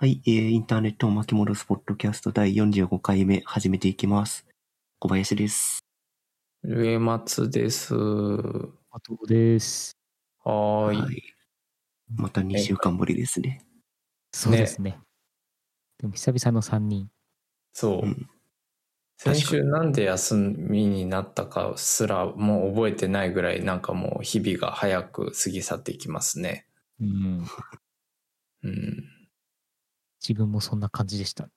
はい、えー、インターネットを巻き戻すポッドキャスト第45回目始めていきます。小林です。上松です。はあとです。ーい。い。また2週間ぶりですね。そうですね。でも久々の3人。そう。うん先週なんで休みになったかすらもう覚えてないぐらいなんかもう日々が早く過ぎ去っていきますね。うん。うん。自分もそんな感じでした。こ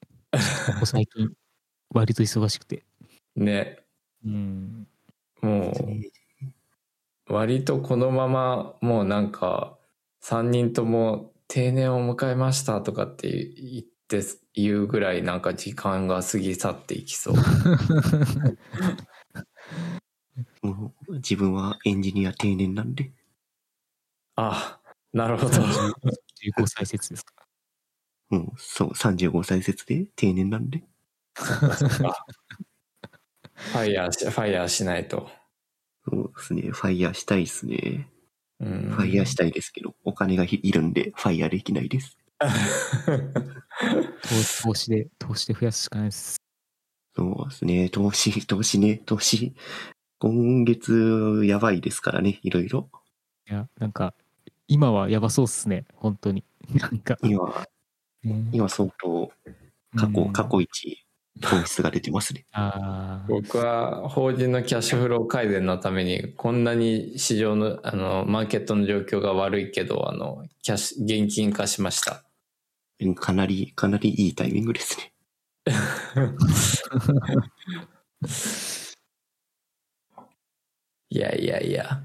こ最近、割と忙しくて。ね。うん。もう割とこのままもうなんか3人とも定年を迎えましたとかって言って言うぐらいなんか時間が過ぎ去っていきそう。もう自分はエンジニア定年なんで、あ、なるほど。15歳説ですか？もうそう、35歳説で定年なんで、そっかそっか。ファイヤーし、ファイヤーしないと。そうですね、ファイヤーしたいですね。うん、ファイヤーしたいですけど、お金がいるんで、ファイヤーできないです。投 投資で、投資で増やすしかないです。そうですね、投資、投資ね、投資。今月、やばいですからね、いろいろ。いや、なんか、今はやばそうっすね。本当に。なんか、今、ね、今相当、過去、うん過去一、損失が出てますね。ああ、僕は法人のキャッシュフロー改善のためにこんなに市場のあのマーケットの状況が悪いけどあのキャッシュ現金化しました。うんかなり、かなりいいタイミングですね。いやいやいや。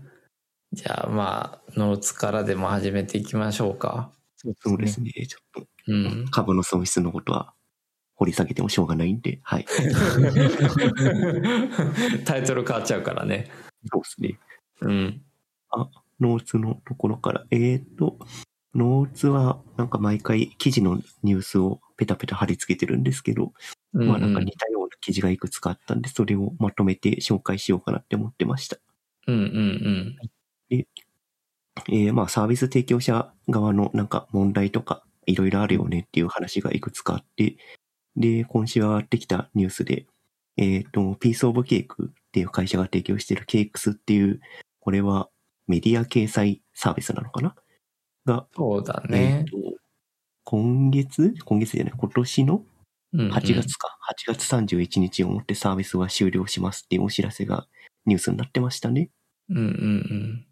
じゃあまあノーツからでも始めていきましょうか。そうですね。ちょっと、うん。株の損失のことは掘り下げてもしょうがないんで、はい。タイトル変わっちゃうからね。そうですね。うん。ノーツのところから、えーと、ノーツはなんか毎回記事のニュースをペタペタ貼り付けてるんですけど、うんまあなんか似たような記事がいくつかあったんで、それをまとめて紹介しようかなって思ってました。うんうんえーまあサービス提供者側のなんか問題とかいろいろあるよねっていう話がいくつかあって、で、今週上がってきたニュースで、えっ、と、ピースオブケークっていう会社が提供しているケークスっていう、これはメディア掲載サービスなのかな？が、そうだえねー。と、今月？今月じゃない、今年の？うんうん。8月か、8月31日をもってサービスは終了しますっていうお知らせがニュースになってましたね。うんうん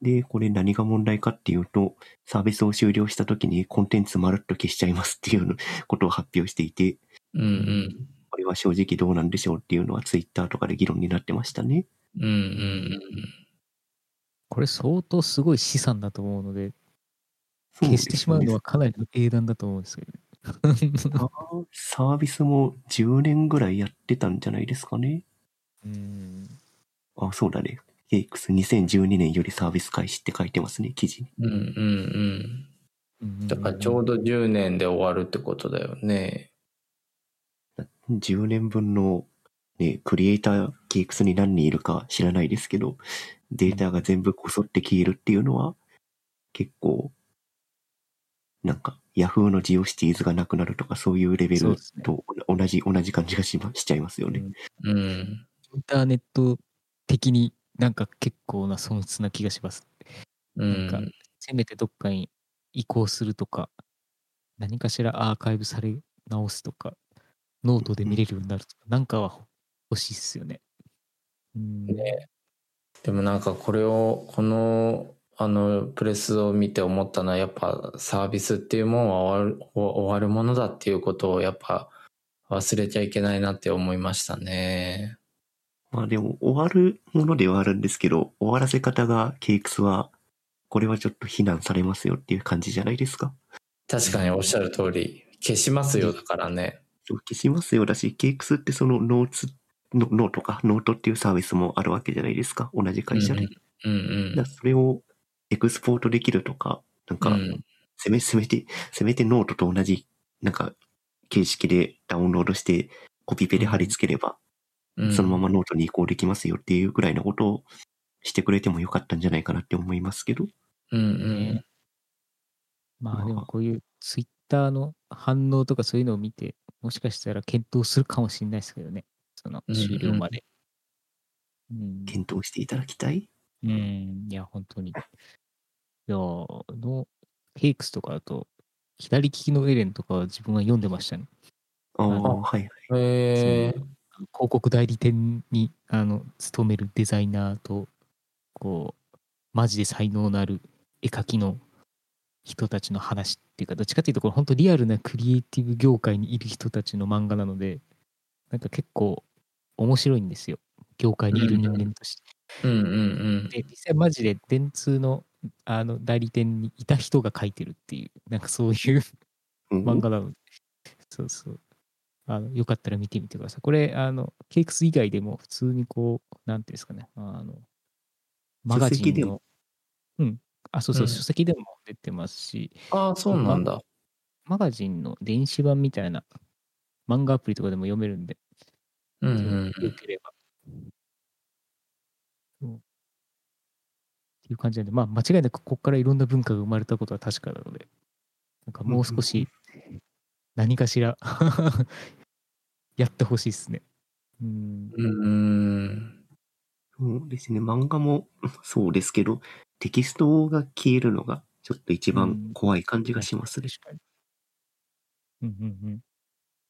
で、これ何が問題かっていうと、サービスを終了した時にコンテンツまるっと消しちゃいますっていうの ことを発表していて、うん。うんうん。これは正直どうなんでしょうっていうのはツイッターとかで議論になってましたね。うんうんうん。これ相当すごい資産だと思うので、消してしまうのはかなりの英断だと思うんですけどね。サービスも10年ぐらいやってたんじゃないですかね。うん。あ、そうだね。KX2012 年よりサービス開始って書いてますね、記事に。うんうんうん。だからちょうど10年で終わるってことだよね。10年分の、ね、クリエイター KX に何人いるか知らないですけど、データが全部こそって消えるっていうのは、結構、なんか、Yahoo のジオシティーズがなくなるとかそういうレベルと同じ、同じ感じがしましちゃいますよね。うん。インターネット的になんか結構な損失な気がします。うん。なんかせめてどっかに移行するとか、何かしらアーカイブされ直すとか、ノートで見れるようになるとか、なんかは欲しいっすよね。うん。ねでもなんかこれを、この、あの、プレスを見て思ったのは、やっぱサービスっていうもんは終わる、終わるものだっていうことをやっぱ忘れちゃいけないなって思いましたね。まあでも、終わるものではあるんですけど、終わらせ方が cakes は、これはちょっと非難されますよっていう感じじゃないですか？確かにおっしゃる通り、消しますよだからね。消しますよだし、 cakes ってそのノーツの、ノートか、ノートっていうサービスもあるわけじゃないですか？同じ会社で。うんうんだそれをエクスポートできるとか、なんか、うんせめ、せめて、せめてノートと同じ、なんか、形式でダウンロードして、コピペで貼り付ければ、うん。そのままノートに移行できますよっていうぐらいのことをしてくれてもよかったんじゃないかなって思いますけど。うんうんねまあでもこういうツイッターの反応とかそういうのを見て、もしかしたら検討するかもしれないですけどね。その終了まで。うん。検討していただきたい？うん、いや、本当に。いや、の、ケイクスとかだと、左利きのエレンとかは自分は読んでましたね。ああ、はいはい。へえ広告代理店にあの勤めるデザイナーとこうマジで才能のある絵描きの人たちの話っていうかどっちかっていうとこれ本当リアルなクリエイティブ業界にいる人たちの漫画なのでなんか結構面白いんですよ業界にいる人間として。うんうんうん。で実際マジで電通のあの代理店にいた人が描いてるっていうなんかそういううん漫画なので、そうそう。あのよかったら見てみてください。これ、あの、ケイクス以外でも普通にこう、なんていうんですかね、あの、マガジンの、うん、あ、そうそう、うん。書籍でも出てますし、ああ、そうなんだ。マガジンの電子版みたいな漫画アプリとかでも読めるんで、うんうんよければ。そう。っていう感じなんで、まあ、間違いなくここからいろんな文化が生まれたことは確かなので、なんかもう少し何かしらやってほしいですね。うん。うん。うん。そうですね。漫画も そうですけど、テキストが消えるのがちょっと一番怖い感じがしますね。確かに。うんうん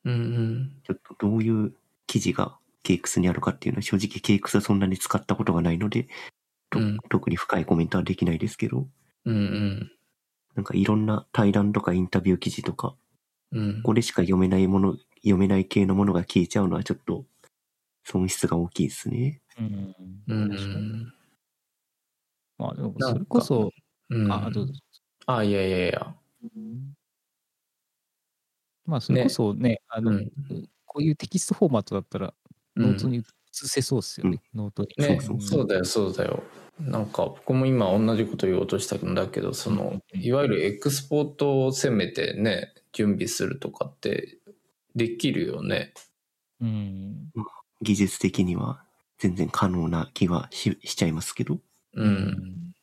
うんうん。ちょっとどういう記事がケイクスにあるかっていうのは正直ケイクスはそんなに使ったことがないので、とうん特に深いコメントはできないですけど、うんうん。なんかいろんな対談とかインタビュー記事とか、うん。これしか読めないもの、読めない系のものが消えちゃうのはちょっと損失が大きいですね。うん。まあでも、それこそ、うん。あ、どうぞ。あ、いやいやいや。まあ、それこそね、あの、うんこういうテキストフォーマットだったら、ノートに移せそうですよね、ノートに。ね、そうそうだよ、そうだよ。なんか僕も今同じこと言おうとしたんだけど、その、いわゆるエクスポートをせめてね、準備するとかってできるよね。うん。技術的には全然可能な気はししちゃいますけど。うん。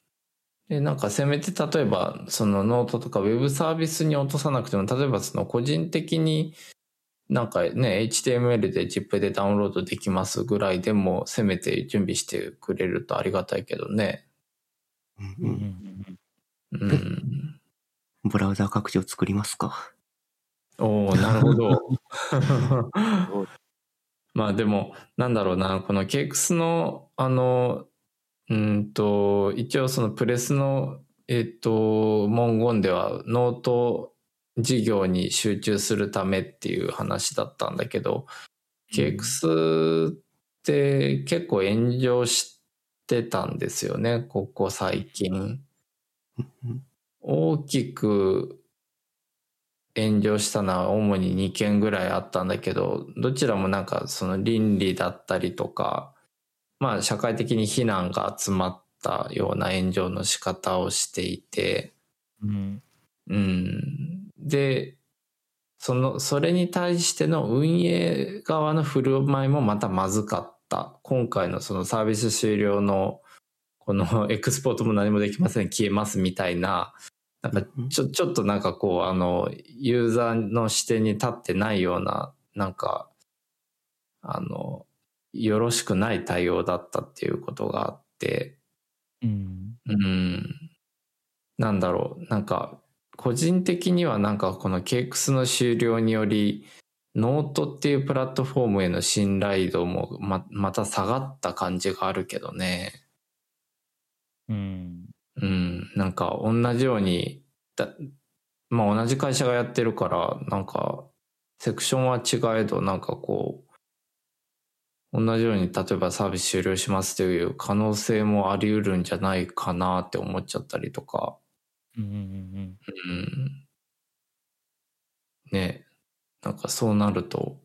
で、なんかせめて例えば、そのノートとかウェブサービスに落とさなくても、例えばその個人的になんかね、HTML で ZIP でダウンロードできますぐらいでも、せめて準備してくれるとありがたいけどね。うんうん。ブラウザー拡張作りますか？おおなるほど。まあでも、なんだろうな、このケイクスの、あの、うんと、一応そのプレスの、えっ、と、文言では、ノート事業に集中するためっていう話だったんだけど、ケイクスって結構炎上してたんですよね、ここ最近。うん大きく炎上したのは主に2件ぐらいあったんだけど、どちらもなんかその倫理だったりとか、まあ社会的に非難が集まったような炎上の仕方をしていて、うん。うん。で、その、それに対しての運営側の振る舞いもまたまずかった。今回のそのサービス終了の、この エクスポートも何もできません、消えますみたいな、なんかちょ、ちょっとなんかこう、あの、ユーザーの視点に立ってないような、なんか、あの、よろしくない対応だったっていうことがあって、うん。うん。なんだろう。なんか、個人的にはなんかこのケイクスの終了により、ノートっていうプラットフォームへの信頼度もま、また下がった感じがあるけどね。うん。うん。なんか同じように、だまあ同じ会社がやってるから、なんか、セクションは違えど、なんかこう、同じように例えばサービス終了しますという可能性もあり得るんじゃないかなって思っちゃったりとか。うんうんうん。ねなんかそうなると、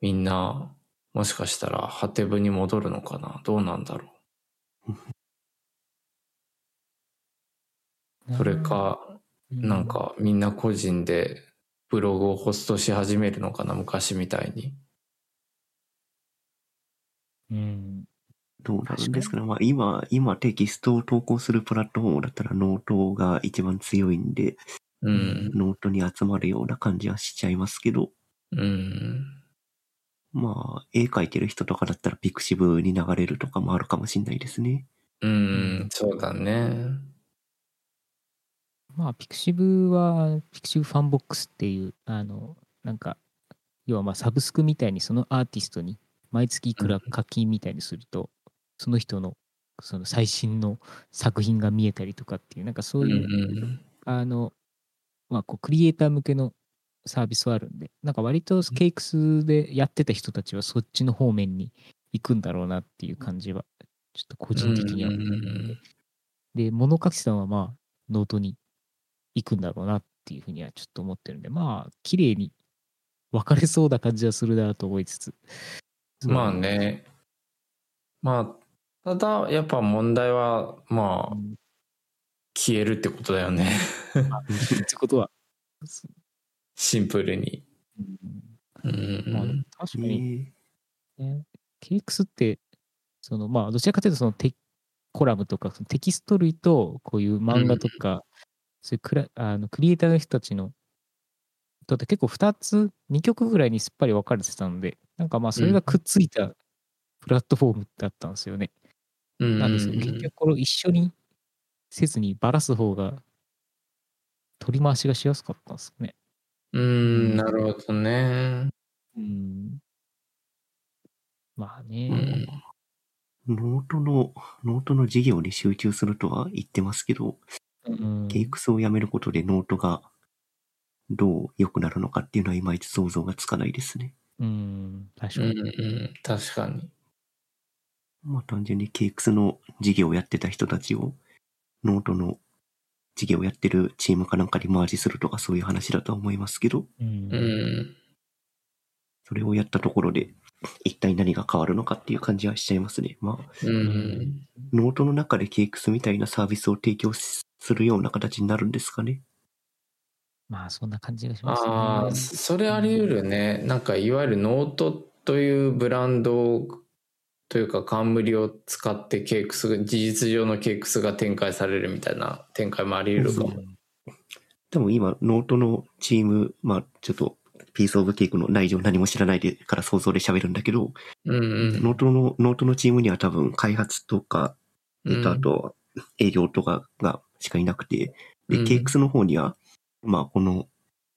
みんな、もしかしたら、ハテブに戻るのかなどうなんだろう ん。う。それか、なんかみんな個人でブログをホストし始めるのかな昔みたいに。うん。どうなるんですかね。まあ今、今テキストを投稿するプラットフォームだったらノートが一番強いんで、うん。ノートに集まるような感じはしちゃいますけど、うん。まあ、絵描いてる人とかだったらピクシブに流れるとかもあるかもしれないですね。うん。そうだね。まあ、ピクシブは、ピクシブファンボックスっていう、あの、なんか、要はまあサブスクみたいにそのアーティストに毎月いくら課金みたいにすると、その人のその最新の作品が見えたりとかっていう、なんかそううんいう、うん。あの、まあ、こう、クリエイター向けのサービスはあるんで、なんか割とケイクスでやってた人たちはそっちの方面に行くんだろうなっていう感じは、ちょっと個人的にはで、物書きさんはまあ、ノートに行くんだろうなっていうふうにはちょっと思ってるんで、まあ、綺麗に分かれそうな感じはするなと思いつつ。まあね。まあ、ただ、やっぱ問題は、まあ、うん。消えるってことだよね。まあってことは、シンプルに。うんうん。まあ、確かに、えね、KX って、そのまあ、どちらかというとそのテコラムとかそのテキスト類とこういう漫画とか、そういうクラあのクリエイターの人たちのとって結構2つ、2極ぐらいにすっぱり分かれてたので、なんかまあそれがくっついたプラットフォームだったんですよね。うんなんですけど、結局これを一緒にせずにばらす方が取り回しがしやすかったんですね。うん、なるほどね。うん。まあうね。ん。ノートの、ノートの事業に集中するとは言ってますけど、うん。ケイクスをやめることでノートがどう良くなるのかっていうのはいまいち想像がつかないですね。うん。確うん、かに。うん、確かに。まあ単純にケイクスの事業をやってた人たちをノートの事業をやってるチームかなんかにマージするとかそういう話だとは思いますけど、うんうん。それをやったところで一体何が変わるのかっていう感じはしちゃいますね。まあ、うん。ノートの中でケイクスみたいなサービスを提供するような形になるんですかね。まあそんな感じがしますね。ああ、それあり得るね。なんかいわゆるノートというブランドというか冠を使ってケークスが、事実上のケークスが展開されるみたいな展開もあり得るかも。でも今、ノートのチーム、まあちょっとピースオブケイクの内情何も知らないでから想像で喋るんだけど、うんうん。ノートの、ノートのチームには多分開発とか、えっと、あと、営業とかがしかいなくて、で、うんケイクスの方には、まあ、この、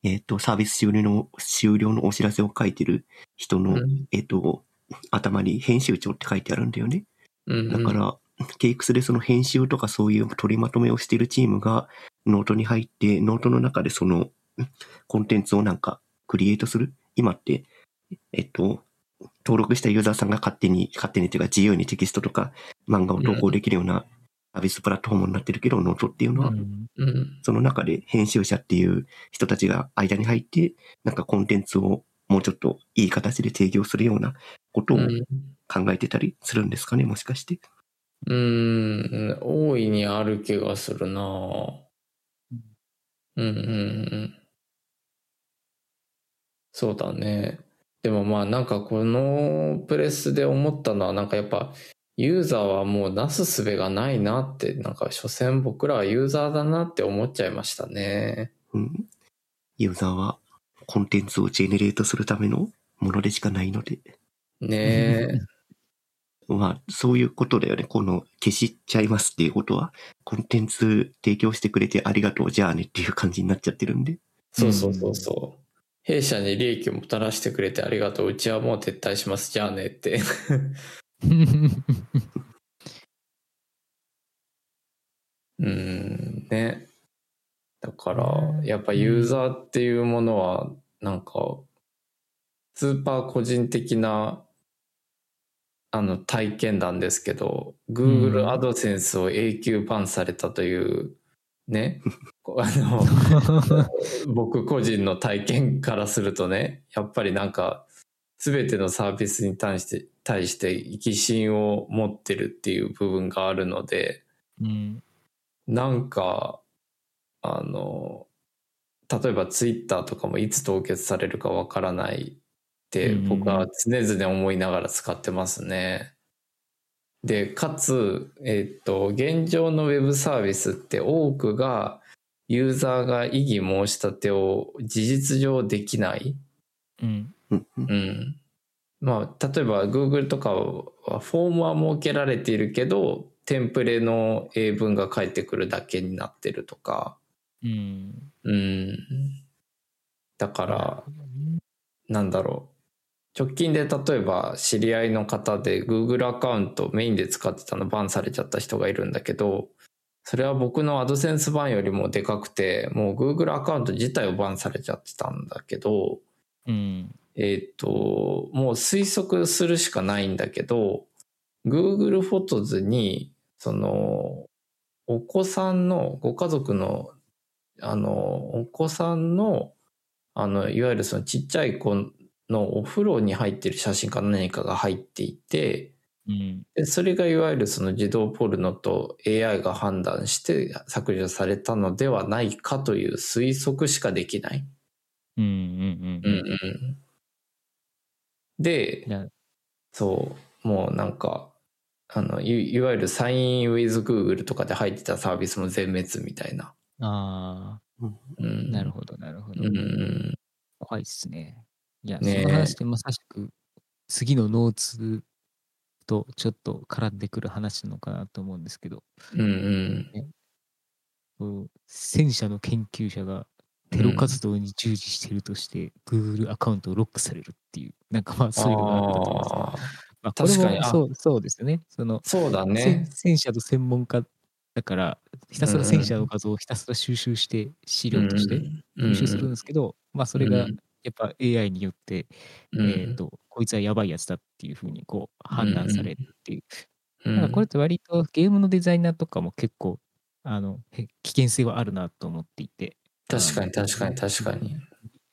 えっと、サービス終了の、終了のお知らせを書いてる人の、うんえっと、頭に編集長って書いてあるんだよね。うんだから、ケイクスでその編集とかそういう取りまとめをしているチームがノートに入って、ノートの中でそのコンテンツをなんかクリエイトする？今って、えっと、登録したユーザーさんが勝手に、勝手にっていうか自由にテキストとか漫画を投稿できるようなサービスプラットフォームになってるけど、ノートっていうのは。その中で編集者っていう人たちが間に入って、なんかコンテンツをもうちょっといい形で提供するようなことをうん考えてたりするんですかね、もしかして。うん、大いにある気がするなうんうんうん。そうだね。でもまあなんかこのプレスで思ったのはなんかやっぱユーザーはもうなすすべがないなってなんか所詮僕らはユーザーだなって思っちゃいましたね。うん。ユーザーはコンテンツをジェネレートするためのものでしかないので。ね まあ、そういうことだよね。この消しちゃいますっていうことは、コンテンツ提供してくれてありがとう、じゃあねっていう感じになっちゃってるんで。そうそうそうそう。弊社に利益をもたらしてくれてありがとう。うちはもう撤退します。じゃあねって。うんね。だから、やっぱユーザーっていうものは、なんか、スーパー個人的な、あの、体験談ですけど、Google うん。AdSense を永久バンされたという、ね、あの、僕個人の体験からするとね、やっぱりなんか、すべてのサービスに対して、対して疑心を持ってるっていう部分があるので、うんなんか、あの、例えばツイッターとかもいつ凍結されるかわからないってうん僕は常々思いながら使ってますね。で、かつ、えっと、現状のウェブサービスって多くがユーザーが異議申し立てを事実上できない。うん。うんうんうん。まあ、例えば Google とかはフォームは設けられているけど、テンプレの英文が返ってくるだけになってるとか。うん。うん。だから、なんだろう。直近で例えば知り合いの方で Google アカウントメインで使ってたのバンされちゃった人がいるんだけど、それは僕の AdSense バンよりもでかくて、もう Google アカウント自体をバンされちゃってたんだけど、うん。えっ、と、もう推測するしかないんだけど、Google フォトズに、その、お子さんの、ご家族の、あの、お子さんの、あの、いわゆるそのちっちゃい子のお風呂に入ってる写真か何かが入っていて、うん。でそれがいわゆるその児童ポルノと AI が判断して削除されたのではないかという推測しかできない。うん。うん。うんうん。うん。で、なそう、もうなんか、あの、いいわゆるサイン with Google とかで入ってたサービスも全滅みたいな。あうん、あ、なるほど、なるほどう。ん。怖いっすね。いや、ねえその話でまさしく、次のノーツとちょっと絡んでくる話なのかなと思うんですけど、うんうん。こう戦車の研究者がテロ活動に従事しているとして、Google アカウントをロックされるっていう、なんかまあそういうのがあったと思うんですね。まあ、これもそうそうですね。その、そうだ戦ね。戦車と専門家だから、ひたすら戦車の画像をひたすら収集して、資料として収集するんですけど、まあそれがうんやっぱ AI によって、うんえっ、と、こいつはやばいやつだっていうふうにこう判断されるっていう。うんだからこれって割とゲームのデザイナーとかも結構、あの、へ危険性はあるなと思っていて。確かに確かに確かに。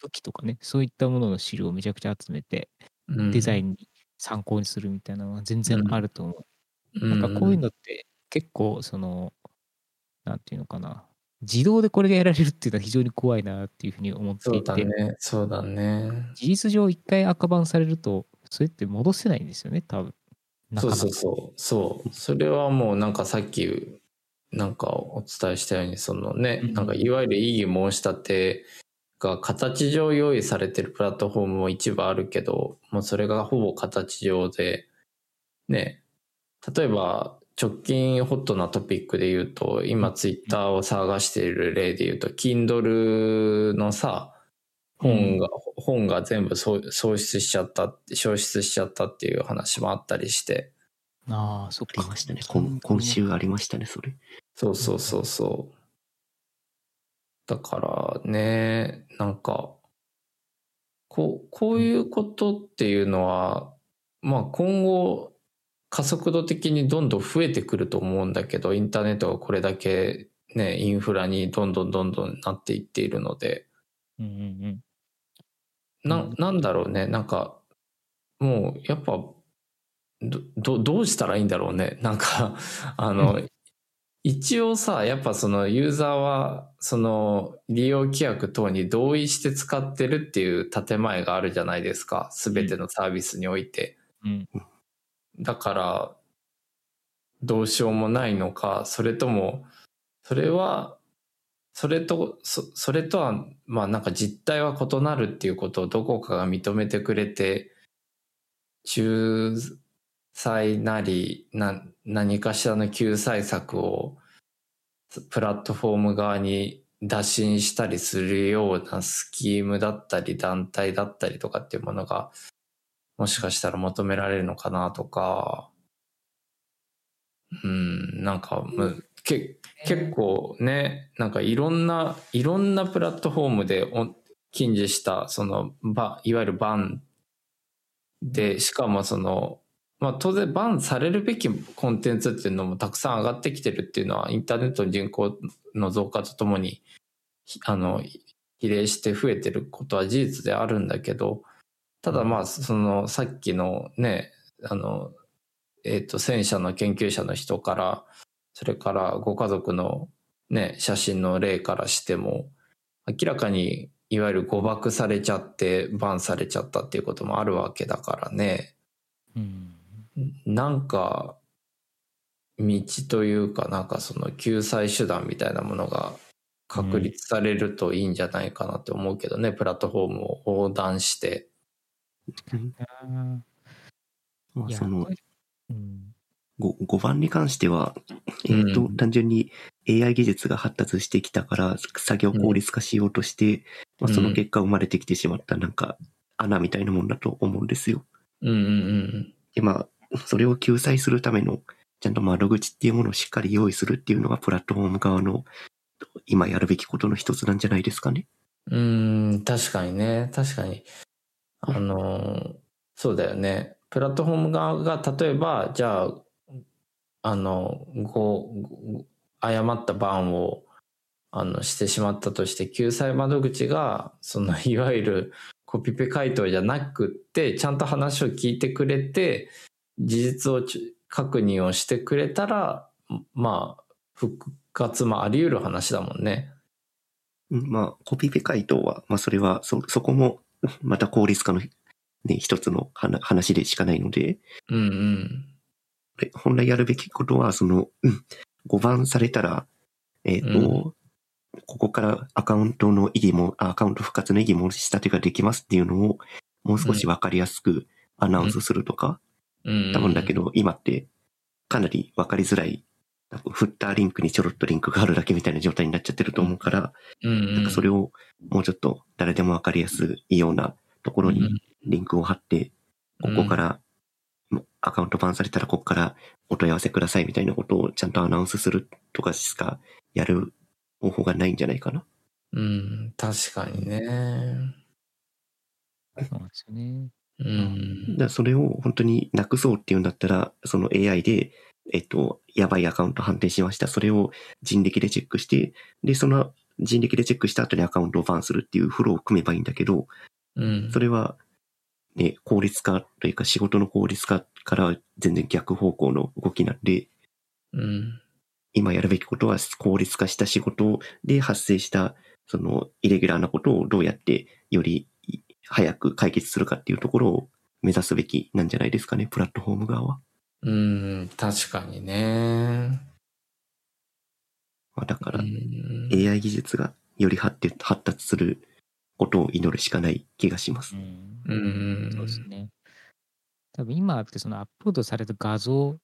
武器とかね、そういったものの資料をめちゃくちゃ集めて、デザインに参考にするみたいなのは全然あると思う。ンなんかこういうのって結構その、なんていうのかな、自動でこれがやられるっていうのは非常に怖いなっていうふうに思ってそういて、だね。そうだね。事実上一回赤バンされると、それって戻せないんですよね、多分。そうそうそう。そう。それはもうなんかさっき、なんかお伝えしたように、そのね、うん。なんかいわゆる異議申し立てが形上用意されてるプラットフォームも一部あるけど、もうそれがほぼ形上で、ね、例えば直近ホットなトピックで言うと、今ツイッターを探している例で言うと、Kindle のさ、本が、本が全部そう喪失しちゃった消失しちゃったっていう話もあったりして、ああ、そっか。ありましたね。今今週ありましたね、それ。そうそうそうそう。だからね、なんか、こう、こういうことっていうのは、まあ今後、加速度的にどんどん増えてくると思うんだけど、インターネットがこれだけね、インフラにどんどんどんどんなっていっているので、うんうんうん。なうん、なんだろうね、なんか、もう、やっぱ、ど、どどうしたらいいんだろうね。なんか、あの、一応さ、やっぱそのユーザーは、その利用規約等に同意して使ってるっていう建前があるじゃないですか。すべてのサービスにおいて。うんだから、どうしようもないのか、それとも、それは、それと、そそれとは、まあなんか実態は異なるっていうことをどこかが認めてくれて、仲裁なり、な、何かしらの救済策を、プラットフォーム側に打診したりするようなスキームだったり団体だったりとかっていうものが、もしかしたら求められるのかなとか、うん、なんかむ、け、結構ね、なんかいろんな、いろんなプラットフォームでお禁じした、その、ば、いわゆるバン。で、しかもその、まあ当然バンされるべきコンテンツっていうのもたくさん上がってきてるっていうのは、インターネットの人口の増加とともに、あの、比例して増えてることは事実であるんだけど、ただまあ、その、さっきのね、あの、えっ、と、戦車の研究者の人から、それからご家族のね、写真の例からしても、明らかにいわゆる誤爆されちゃって、バンされちゃったっていうこともあるわけだからね、うん。なんか、道というか、なんかその救済手段みたいなものが確立されるといいんじゃないかなって思うけどね、プラットフォームを横断して。うんあまあ、ーいやそのうん。5, 5番に関しては、えっ、と、うん単純に AI 技術が発達してきたから、作業効率化しようとして、まあ、その結果生まれてきてしまった、なんか、穴みたいなもんだと思うんですよ。うんうんで、まあ、それを救済するための、ちゃんと窓口っていうものをしっかり用意するっていうのが、プラットフォーム側の、今やるべきことの一つなんじゃないですかね。うん。確かにね。確かに。あの、そうだよね。プラットフォーム側が、例えば、じゃあ、あの、ご、誤った番を、あの、してしまったとして、救済窓口が、その、いわゆるコピペ回答じゃなくって、ちゃんと話を聞いてくれて、事実をち確認をしてくれたら、まあ、復活もあり得る話だもんね。うんまあ、コピペ回答は、まあ、それは、そ、そこも、また効率化の、ね、一つの話話でしかないので、うんうん。で本来やるべきことは、その、うん5番されたら、えっ、と、うんここからアカウントの意義も、あアカウント復活の意義申し立てができますっていうのを、もう少しわかりやすくアナウンスするとか、うん多分だけど、今って、かなりわかりづらい、多分フッターリンクにちょろっとリンクがあるだけみたいな状態になっちゃってると思うから、なんかそれをもうちょっと誰でもわかりやすいようなところにリンクを貼って、ここから、アカウントバンされたらここからお問い合わせくださいみたいなことをちゃんとアナウンスするとかしかやる方法がないんじゃないかな。うん、確かにね。そうなんですよね。うん。だそれを本当になくそうっていうんだったら、その AI で、えっと、やばいアカウント判定しました。それを人力でチェックして、で、その人力でチェックした後にアカウントをバンするっていうフローを組めばいいんだけど、うん。それは、ね、効率化というか仕事の効率化から全然逆方向の動きなんで、うん。今やるべきことは効率化した仕事で発生したそのイレギュラーなことをどうやってより早く解決するかっていうところを目指すべきなんじゃないですかね、プラットフォーム側は。うん、確かにね。まあだからうん AI 技術がより発達することを祈るしかない気がしますう。んうんそうですね。多分今ってそのアップロードされた画像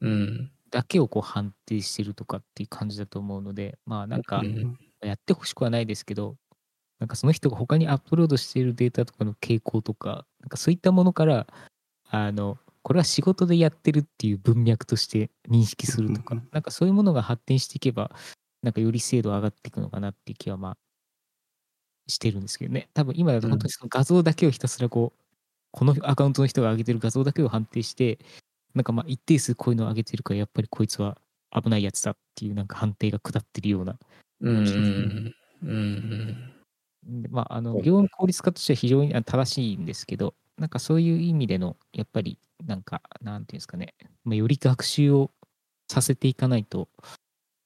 うん。だけをこう判定してるとかっていう感じだと思うので、まあなんかうんやってほしくはないですけど、なんかその人が他にアップロードしているデータとかの傾向とか、なんかそういったものから、あの、これは仕事でやってるっていう文脈として認識するとかなんかそういうものが発展していけば、なんかより精度上がっていくのかなっていう気はまあ、してるんですけどね。多分今だと本当にその画像だけをひたすらこう、このアカウントの人が上げてる画像だけを判定して、なんかまあ一定数こういうのを上げてるから、やっぱりこいつは危ないやつだっていうなんか判定が下ってるようなうんうんまあ、あの業務効率化としては非常にあ正しいんですけど、なんかそういう意味での、やっぱり、なんか、なんていうんですかね、まあ、より学習をさせていかないと、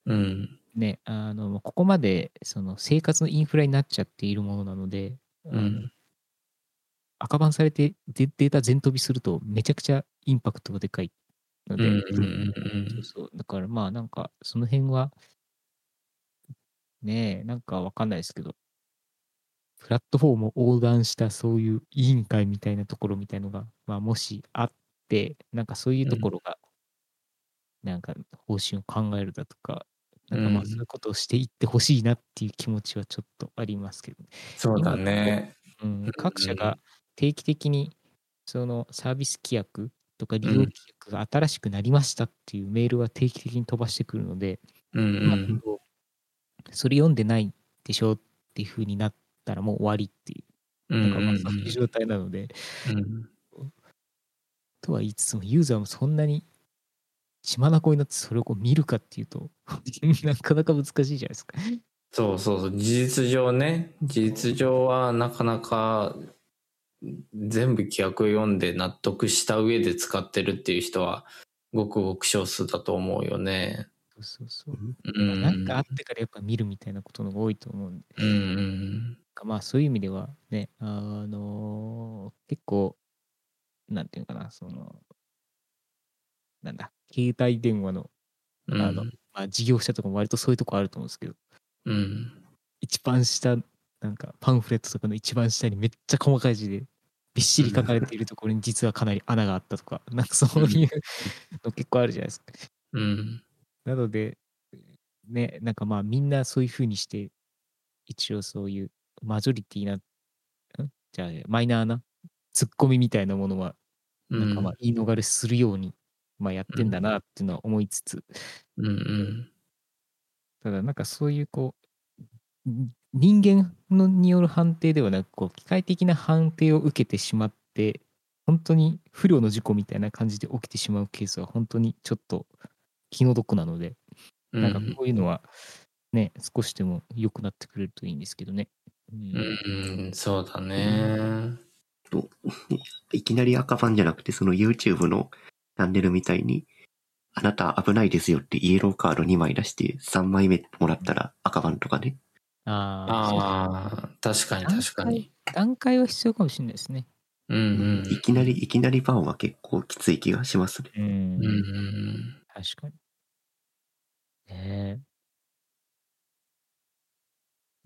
うん。ね、あのここまでその生活のインフラになっちゃっているものなので、うん。赤バンされてデデータ全飛びすると、めちゃくちゃインパクトがでかいので、うんうん。そうそう。だからまあなんかその辺は、ねえ、なんかわかんないですけど、プラットフォームを横断したそういう委員会みたいなところみたいのが、まあもしあって、なんかそういうところが、なんか方針を考えるだとか、なんかまあうんそういうことをしていってほしいなっていう気持ちはちょっとありますけどね。そうだね。うん、各社が定期的にそのサービス規約とか利用規約が新しくなりましたっていうメールは定期的に飛ばしてくるので、うんうまあんそれ読んでないでしょっていう風になったらもう終わりっていう。う、んなんかまあそういう状態なので、うん。とは言いつつもユーザーもそんなに血眼になってそれをこう見るかっていうと、なかなか難しいじゃないですか。そうそうそう事実上ね。事実上はなかなか全部規約を読んで納得した上で使ってるっていう人はごくごく少数だと思うよね。そうそうそう。うん。なんかあってからやっぱ見るみたいなことの方が多いと思うんで、うんうんまあそういう意味ではね、あの結構、なんていうのかな、その、なんだ、携帯電話のうんあのまあ、事業者とかも割とそういうとこあると思うんですけど、うん。一番下、なんかパンフレットとかの一番下にめっちゃ細かい字でびっしり書かれているところに実はかなり穴があったとか、なんかそういうの結構あるじゃないですか。うん。なので、ね、なんかまあみんなそういう風にして、一応そういうマジョリティな、ん？じゃあマイナーなツッコミみたいなものは、なんかまあ言い逃れするように、まあやってんだなっていうのは思いつつ、うんうん。ただなんかそういうこう、ん人間のによる判定ではなく、こう機械的な判定を受けてしまって、本当に不慮の事故みたいな感じで起きてしまうケースは本当にちょっと気の毒なので、うんなんかこういうのはね、少しでも良くなってくれるといいんですけどね。うんうん、そうだね。といきなり赤番じゃなくて、その YouTube のチャンネルみたいに、あなた危ないですよってイエローカード2枚出して3枚目もらったら赤番とかね。ああ、確かに確かに。段階は必要かもしれないですね。うんいきなり、いきなりバンは結構きつい気がしますね。うんうん。うんうん確かに。ねえ。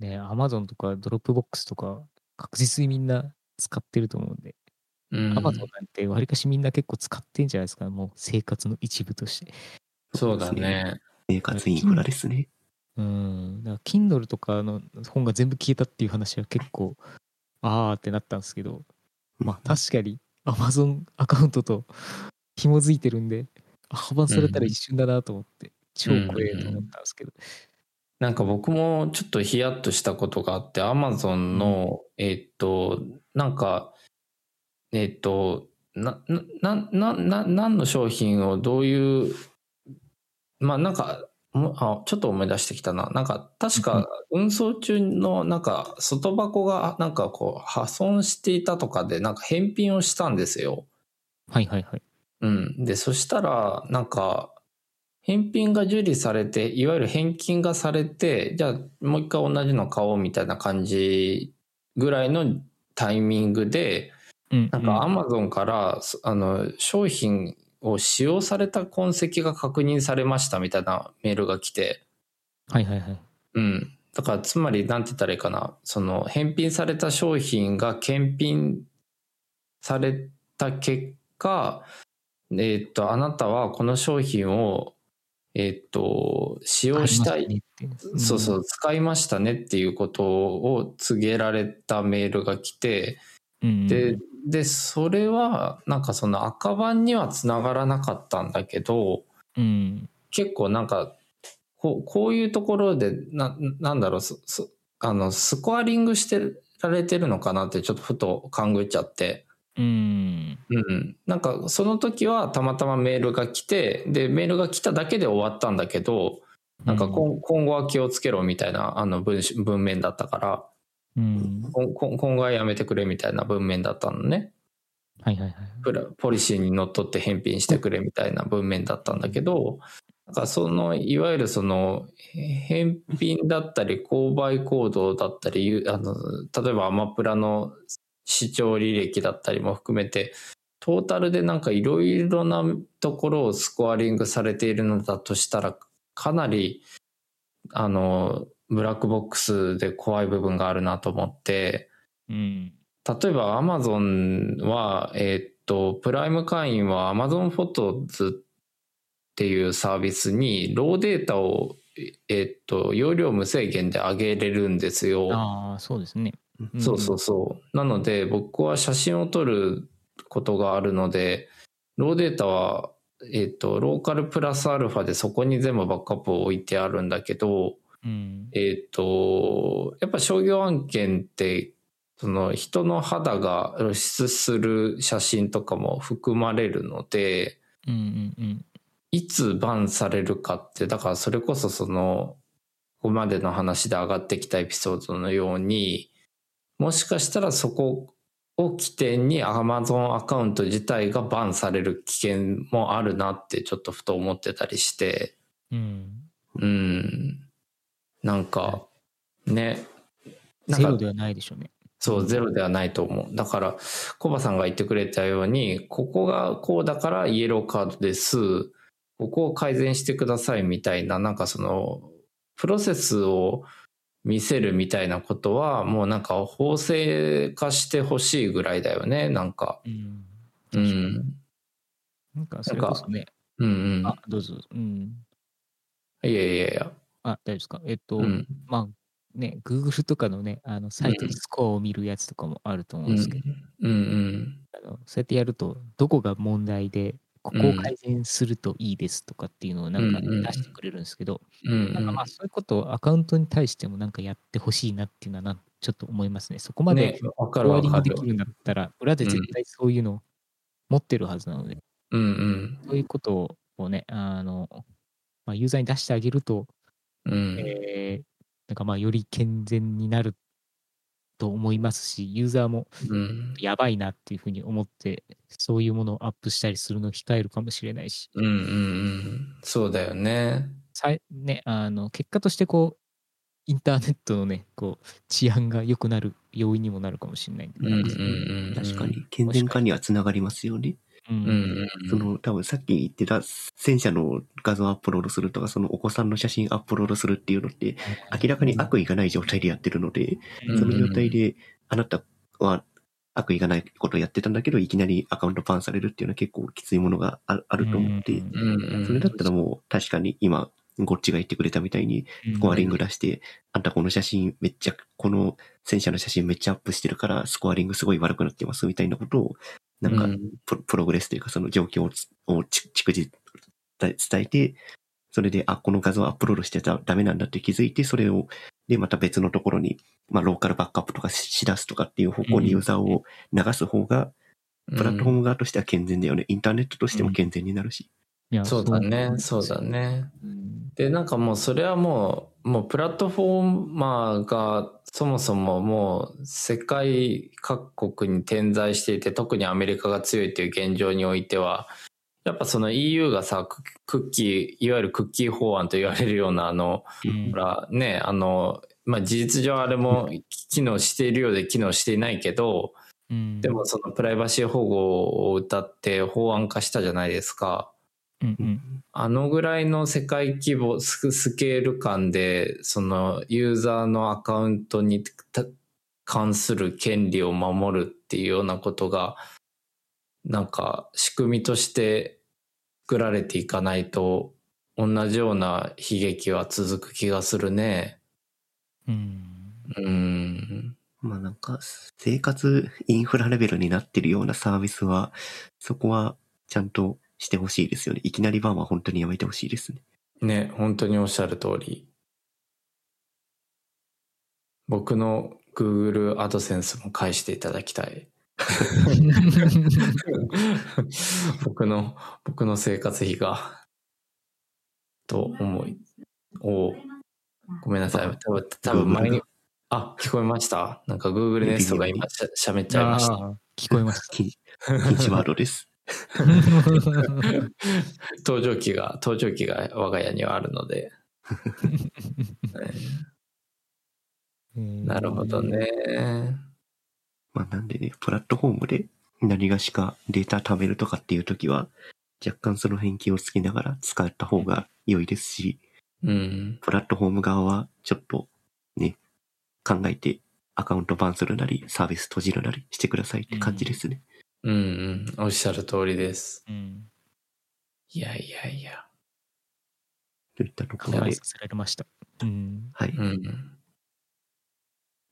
ねえ、アマゾンとかドロップボックスとか確実にみんな使ってると思うんで、うん。アマゾンなんてわりかしみんな結構使ってんじゃないですか、もう生活の一部として。そうだね。生活インフラですね。うん。だから Kindle とかの本が全部消えたっていう話は結構、あーってなったんですけど、まあ確かに Amazon アカウントと紐づいてるんで、あ破盤されたら一瞬だなと思って、超怖えと思ったんですけど。なんか僕もちょっとヒヤッとしたことがあって、アマゾンの、えーっと、なんか、えーっと、な、な、な、な、何の商品をどういう、まあなんか、もあちょっと思い出してきたな。なんか、確か運送中のなんか外箱がなんかこう破損していたとかでなんか返品をしたんですよ。はいはいはい。うん。で、そしたら、なんか、返品が受理されて、いわゆる返金がされて、じゃあもう一回同じの買おうみたいな感じぐらいのタイミングで、うん、なんかアうんマゾンから、そあの、商品を使用された痕跡が確認されましたみたいなメールが来て、はいはいはい。うん。だから、つまり、なんて言ったらいいかな。その、返品された商品が検品された結果、えっ、と、あなたはこの商品を、えっ、と、使用したい、そうそう、使いましたねっていうことを告げられたメールが来て、で、で、それは、なんかその赤番にはつながらなかったんだけど、うん。結構なんか、こうこういうところで、な、なんだろう、あの、スコアリングしてられてるのかなってちょっとふと考えちゃって。うん。うん。なんか、その時はたまたまメールが来て、で、メールが来ただけで終わったんだけど、なんか今今後は気をつけろみたいなあの文し文面だったから、うん。今後はやめてくれみたいな文面だったのね。はいはいはい。プラポリシーにのっとって返品してくれみたいな文面だったんだけど、なんかその、いわゆるその、返品だったり、購買行動だったり、ゆあの、例えばアマプラの視聴履歴だったりも含めて、トータルでなんかいろいろなところをスコアリングされているのだとしたら、かなり、あの、ブラックボックスで怖い部分があるなと思って、うん。例えば Amazon は、えーっと、プライム会員は Amazon フォトズっていうサービスに、ローデータを、えーっと、容量無制限で上げれるんですよ。ああ、そうですね。んそうそうそう。なので、僕は写真を撮ることがあるので、ローデータは、えーっと、ローカルプラスアルファでそこに全部バックアップを置いてあるんだけど、うん。えっ、と、やっぱ商業案件って、その人の肌が露出する写真とかも含まれるので、うんうんうん。いつバンされるかって、だからそれこそその、ここまでの話で上がってきたエピソードのように、もしかしたらそこを起点に Amazon アカウント自体がバンされる危険もあるなってちょっとふと思ってたりして、うん。うん。なんか、ね。なんかゼロではないでしょうね。そう、ゼロではないと思う。だから、コバさんが言ってくれたように、ここがこうだからイエローカードです。ここを改善してくださいみたいな、なんかその、プロセスを見せるみたいなことは、もうなんか法制化してほしいぐらいだよね、なんか。うん。うん。なんか、それこそね、うんうん。あ、どうぞ。うん。いやいやいや。あ、大丈夫ですか？えっと、うん。まあ、ね、Google とかのね、あの、サイトでスコアを見るやつとかもあると思うんですけど、うんうん。あのそうやってやると、どこが問題で、ここを改善するといいですとかっていうのをなんか出してくれるんですけど、うんなんかまあそういうことをアカウントに対してもなんかやってほしいなっていうのはちょっと思いますね。そこまでね、わかフォワるわかるーリングでき。るんだったら、裏で絶対そういうのを持ってるはずなので、うんうん。そういうことをね、あの、まあ、ユーザーに出してあげると、うん。えーなんかまあより健全になると思いますし、ユーザーもうん。やばいなっていうふうに思って、そういうものをアップしたりするのを控えるかもしれないし、うんうんうん。そうだよね。さいね、あの結果としてこう、インターネットのね、こう治安が良くなる要因にもなるかもしれないんで。うんうんなんかうん。確かに、健全化にはつながりますよね。ううん。その、多分さっき言ってた戦車の画像アップロードするとか、そのお子さんの写真アップロードするっていうのって、明らかに悪意がない状態でやってるので、うんその状態で、あなたは悪意がないことをやってたんだけど、いきなりアカウントパンされるっていうのは結構きついものがああると思って。それだったらもう確かに今、ゴッチが言ってくれたみたいに、スコアリング出して、あんたこの写真めっちゃ、この戦車の写真めっちゃアップしてるから、スコアリングすごい悪くなってますみたいなことを、なんかうん。プロ、プログレスというかその状況をつをち逐次伝えて、それで、あ、この画像アップロードしてたらダメなんだって気づいて、それを、で、また別のところに、まあ、ローカルバックアップとかししだすとかっていう方向にユーザーを流す方が、プラットフォーム側としては健全だよね。インターネットとしても健全になるし。いやそうだね、そそうだね。うん。で、なんかもうそれはもう、もうプラットフォーマーがそもそももう世界各国に点在していて、特にアメリカが強いという現状においては、やっぱその EU がさ、ククッキー、いわゆるクッキー法案と言われるようなあの、うんほらね、あの、まあ、事実上あれも機能しているようで機能していないけど、うんでもそのプライバシー保護を謳って法案化したじゃないですか。うんうんあのぐらいの世界規模、ススケール感で、そのユーザーのアカウントにた関する権利を守るっていうようなことが、なんか仕組みとして作られていかないと、同じような悲劇は続く気がするね。うんうん。まあなんか、生活インフラレベルになってるようなサービスは、そこはちゃんとしてほしいですよね。いきなりバンは本当にやめてほしいですね。ね、本当におっしゃる通り。僕の Google AdSense も返していただきたい。僕の、僕の生活費が、と思い、おごめんなさい。多分、多分前に、あ、聞こえましたなんか Google ネストが今しゃしゃべっちゃいました。聞こえまし 禁禁止ワードです。た。登場機が、登場機が我が家にはあるので。なるほど。ね。まあなんでね、プラットフォームで何がしかデータ貯めるとかっていう時は、若干その辺気をつけながら使った方が良いですし、うん。プラットフォーム側はちょっとね、考えてアカウントバンするなり、サービス閉じるなりしてくださいって感じですね。うんうん。おっしゃる通りです。うん。いやいやいや。といったところで考えさ、せられました。うん。はい。うん。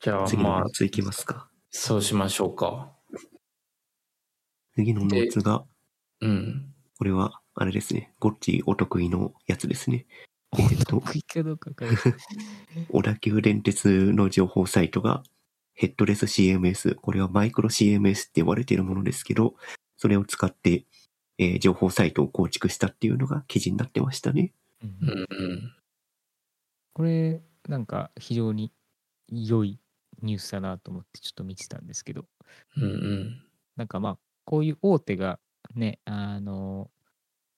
じゃあ次のまあノー、ツいきますか。そうしましょうか。次のノーツが、うん。これは、あれですね、ゴッチお得意のやつですね。えっと得意かどうかか。小田急電鉄の情報サイトが、ヘッドレス CMS、これはマイクロ CMS って呼ばれているものですけど、それを使って、えー情報サイトを構築したっていうのが記事になってましたね。うんうんうん。これ、なんか非常に良いニュースだなと思ってちょっと見てたんですけど、うんうん。なんかまあ、こういう大手がね、あの、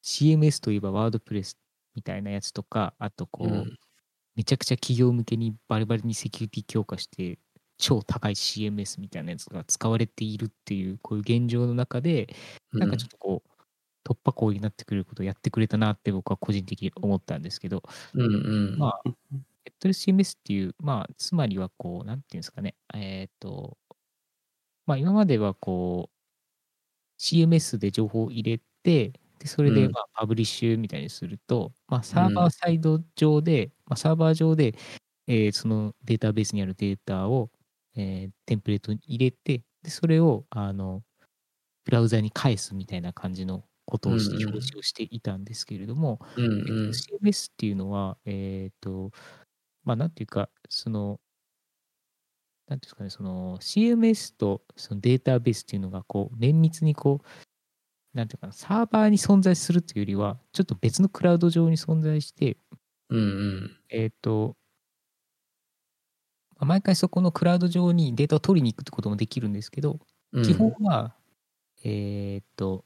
CMS といえばワードプレスみたいなやつとか、あとこう、うんめちゃくちゃ企業向けにバリバリにセキュリティ強化して、超高い CMS みたいなやつが使われているっていう、こういう現状の中で、なんかちょっとこう、突破口になってくれることをやってくれたなって僕は個人的に思ったんですけど、うんうん。まあ、ヘッドレス CMS っていう、まあ、つまりはこう、なんていうんですかね、えっ、と、まあ、今まではこう、CMS で情報を入れて、でそれでうん。まあパブリッシュみたいにすると、まあ、サーバーサイド上で、まあ、サーバー上で、えーそのデータベースにあるデータを、えーテンプレートに入れて、でそれをあのブラウザに返すみたいな感じのことをして表示をしていたんですけれども、うんうん。えっと CMS っていうのは、えっ、と、まあ、なんていうか、その、なんていうんですかね、その CMS とそのデータベースっていうのが、こう、綿密にこう、なんていうかな、サーバーに存在するっていうよりは、ちょっと別のクラウド上に存在して、うんうん。えっ、と、まあ毎回そこのクラウド上にデータを取りに行くってこともできるんですけど、うん基本は、えーっと、っ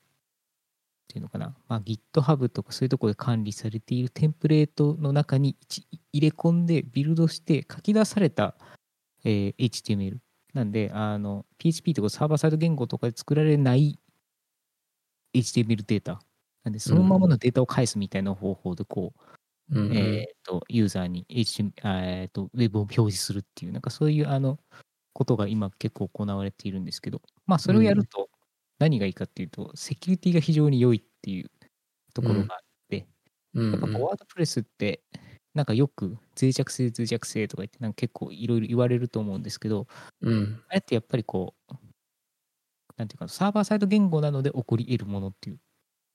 ていうのかな、まあ、GitHub とかそういうところで管理されているテンプレートの中に一入れ込んでビルドして書き出された、えー HTML。なんで、あの、PHP とかサーバーサイド言語とかで作られない HTML データ。なんで、そのままのデータを返すみたいな方法で、こう、うんうん。えーっと、ユーザーにーえーっと、ウェブを表示するっていう、なんかそういう、あの、ことが今結構行われているんですけど、まあ、それをやると何がいいかっていうと、セキュリティが非常に良いっていうところがあって、うんやっぱワードプレスって、なんかよく脆弱性、脆弱性とか言って、なんか結構いろいろ言われると思うんですけど、うん。あれってやっぱりこう、なんていうか、サーバーサイド言語なので起こり得るものっていう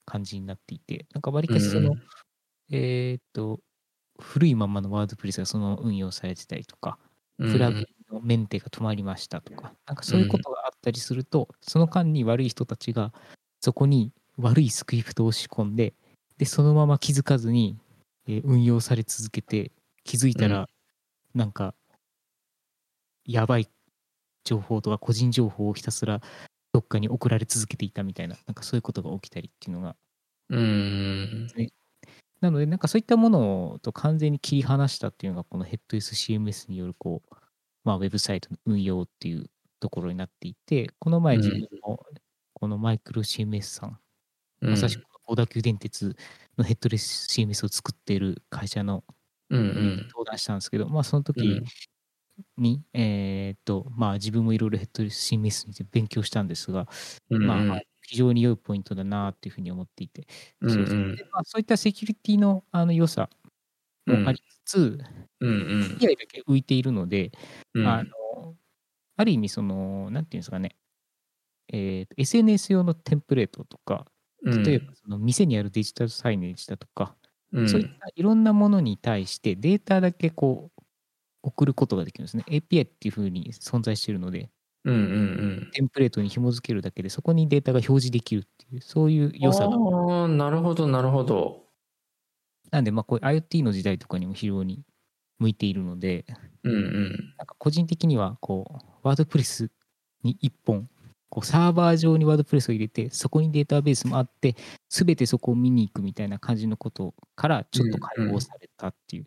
感じになっていて、なんかわりかしその、えーっと、古いままのワードプレスがその運用されてたりとか、プラグインのメンテが止まりましたとか、なんかそういうことがあったりすると、その間に悪い人たちがそこに悪いスクリプトを仕込んで、で、そのまま気づかずに、えー運用され続けて、気づいたうん。ら、なんか、やばい情報とか個人情報をひたすらどっかに送られ続けていたみたいな、なんかそういうことが起きたりっていうのがうんなので、なんかそういったものと完全に切り離したっていうのが、このヘッド SCMS による、こう、まあ、ウェブサイトの運用っていうところになっていて、この前うん自分も、このマイクロ CMS さん、うん。まさしく小田急電鉄のヘッドレス CMS を作っている会社のうんうにん登壇したんですけど、まあ、その時うん。に、えーっと、まあ、自分もいろいろヘッドレス CMS に勉強したんですが、うんまあ、非常に良いポイントだなっていうふうに思っていて、ううまあ、そういったセキュリティのあの良さもありつつ、うんうん。被害だけ浮いているので、うん。あのある意味その、なんていうんですかね、えーと SNS 用のテンプレートとか、例えばその店にあるデジタルサイネージだとか、うん。そういったいろんなものに対してデータだけこう送ることができるんですね。API っていうふうに存在しているので、うんうんテンプレートに紐付けるだけでそこにデータが表示できるっていう、そういううん良さが。ああなるほどなるほど。なんで、まあ、こういう IoT の時代とかにも非常に向いているので、うんうん。なんか個人的には、こう、ワードプレスに一本、こうサーバー上にワードプレスを入れて、そこにデータベースもあって、すべてそこを見に行くみたいな感じのことから、ちょっと解放されたっていう、う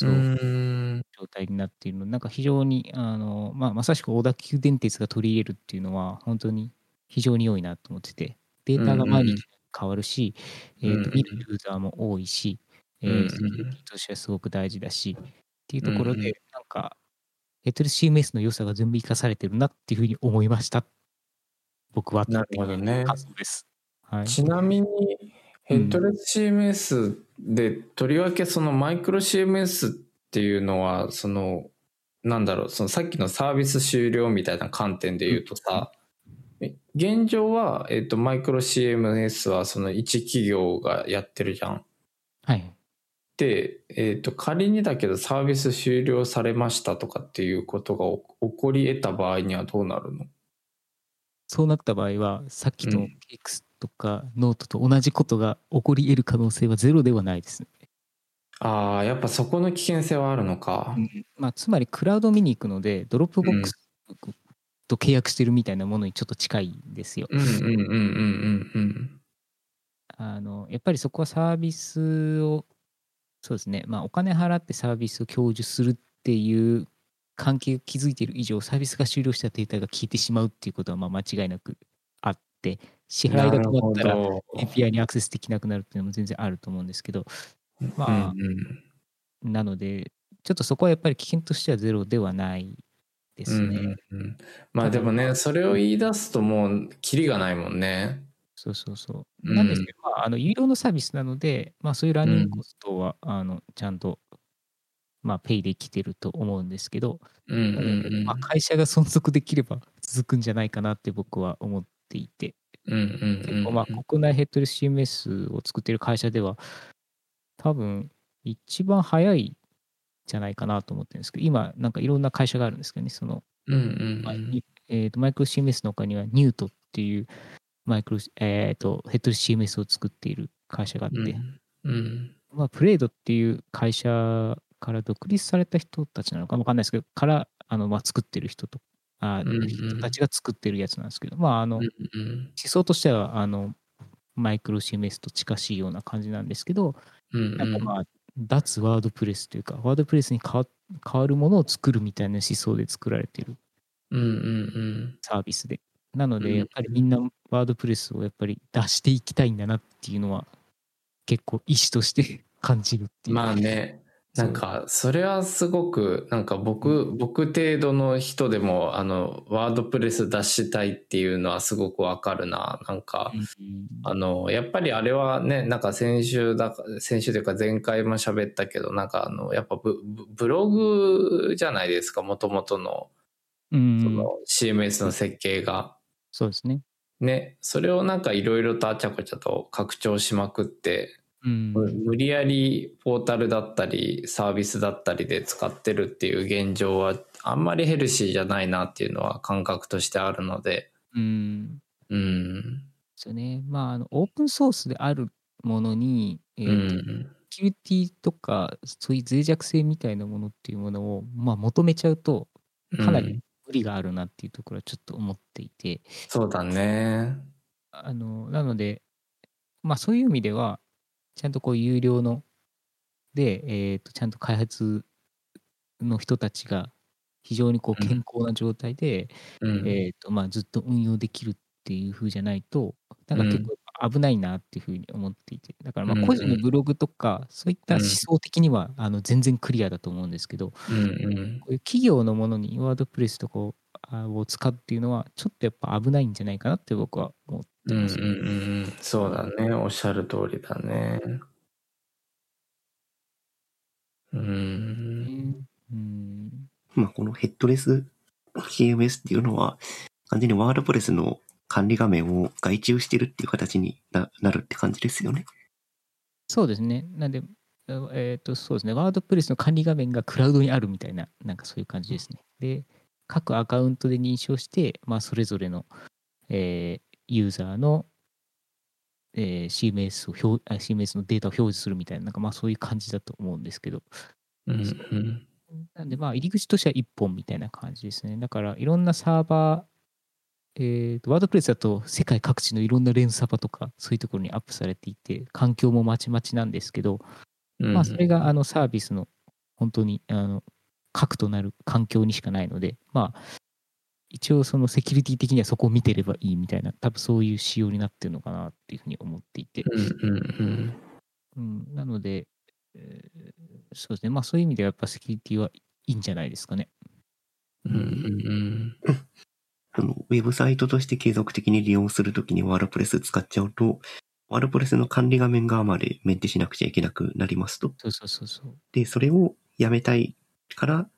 そう状態になっているので、なんか非常に、あの、まあ、まさしく小田急電鉄が取り入れるっていうのは、本当に非常に良いなと思ってて、データが毎日変わるし、うんうんえーと見るユーザーも多いし、えうんうんーセキュリティとしてはすごく大事だし、っていうところで、うんうんなんか、ヘッドレス CMS の良さが全部生かされてるなっていうふうに思いました。僕は。なるほどね。はい。ちなみにヘッドレス CMS でとりわけそのマイクロ CMS っていうのはそのなんだろうそのさっきのサービス終了みたいな観点で言うとさ、え現状は、えっとマイクロ CMS はその一企業がやってるじゃん。はい。で、えっと仮にだけどサービス終了されましたとかっていうことが起起こり得た場合にはどうなるの？そうなった場合は、さっきのうん X とかノートと同じことが起こり得る可能性はゼロではないですね。ああやっぱそこの危険性はあるのか。まあ、つまりクラウド見に行くので、ドロップボックスと契約してるみたいなものにちょっと近いんですよ。うんうんうんうんうんうん。あのやっぱりそこはサービスを、そうですね、まあ、お金払ってサービスを享受するっていう関係を築いている以上、サービスが終了したデータが消えてしまうっていうことはまあ間違いなくあって、支払いが止まったら API にアクセスできなくなるっていうのも全然あると思うんですけど、まあ、うんうんなので、ちょっとそこはやっぱり危険としてはゼロではないですね。うんうんうん、まあでもね、それを言い出すともう、キリがないもんね。そうそうそう。うんなんですけど、まあ、あの有料のサービスなので、まあ、そういうランニングコストは、あのちゃんと、まあ、ペイできてると思うんですけど、うんうんうん。まあ、会社が存続できれば続くんじゃないかなって僕は思っていて、結構まあ国内ヘッドレス CMS を作ってる会社では、多分一番早いんじゃないかなと思ってるんですけど、今、なんかいろんな会社があるんですけどね、その、マイクロ CMS の他にはニュートっていうマイクロ、えー、とヘッドレス CMS を作っている会社があって、うんまあ、プレードっていう会社から独立された人たちなのかわかんないですけど、からあの、まあ、作ってる人とあ、人たちが作ってるやつなんですけど、まあ、あの、うん思うん。想としては、あの、マイクロ CMS と近しいような感じなんですけど、うんなん。かまあ、脱ワードプレスというか、ワードプレスに変わるものを作るみたいな思想で作られているサービスで。なので、うんやっぱりみんなワードプレスをやっぱり出していきたいんだなっていうのは、結構意思として 感じるっていう。まあね、なんか、それはすごく、なんか僕、僕程度の人でも、あの、ワードプレス出したいっていうのはすごくわかるな。なんか、うんあの、やっぱりあれはね、なんか先週だか、先週というか前回も喋ったけど、なんかあの、やっぱブブブログじゃないですか、もともとの、うんその CMS の設計が。そうですね。ね、それをなんかいろいろとあちゃこちゃと拡張しまくって、うん無無理やりポータルだったりサービスだったりで使ってるっていう現状はあんまりヘルシーじゃないなっていうのは感覚としてあるので、うん。うん。ですよね。まあ、あの、オープンソースであるものに、えうーとん。セキュリティとか、そういう脆弱性みたいなものっていうものを、まあ、求めちゃうと、かなりうん無理があるなっていうところはちょっと思っていて、そうだね。あの、なので、まあ、そういう意味では、ちゃんとこう、有料の、で、えっ、と、ちゃんと開発の人たちが、非常にこう、うん。健康な状態で、うん。えっ、と、まあ、ずっと運用できるっていう風じゃないと、なんか結構危ないなっていう風に思っていて、だからまあ個人のブログとか、そういった思想的には、あの全然クリアだと思うんですけど、こうんうん。ういう企業のものにワードプレスとかを使うっていうのは、ちょっとやっぱ危ないんじゃないかなって僕は思ってます。うんうんうんうん。そうだね。おっしゃる通りだね。うん。うんまあ、このヘッドレス CMS っていうのは、完全にワードプレスの管理画面を外注してるっていう形にななるって感じですよね。そうですね。なんで、えっ、と、そうですね。ワードプレスの管理画面がクラウドにあるみたいな、なんかそういう感じですね。で、各アカウントで認証して、まあ、それぞれの、えーユーザーの、えー CMS を表あ CMS のデータを表示するみたいな、なんかまあそういう感じだと思うんですけど、うんうん。なんでまあ入り口としては1本みたいな感じですね。だからいろんなサーバー、えーと、ワードプレスだと世界各地のいろんな連サバとかそういうところにアップされていて、環境もまちまちなんですけど、うんまあそれがあのサービスの本当にあの核となる環境にしかないので、まあ一応そのセキュリティ的にはそこを見てればいいみたいな、多分そういう仕様になってるのかなっていうふうに思っていて、うんうんうん、なので、えーそうですね、まあそういう意味ではやっぱセキュリティはいいんじゃないですかね。うん。うんうんそのウェブサイトとして継続的に利用するときにワードプレス使っちゃうと、ワードプレスの管理画面側までメンテしなくちゃいけなくなりますと。そうそうそうそう。で、それをやめたいから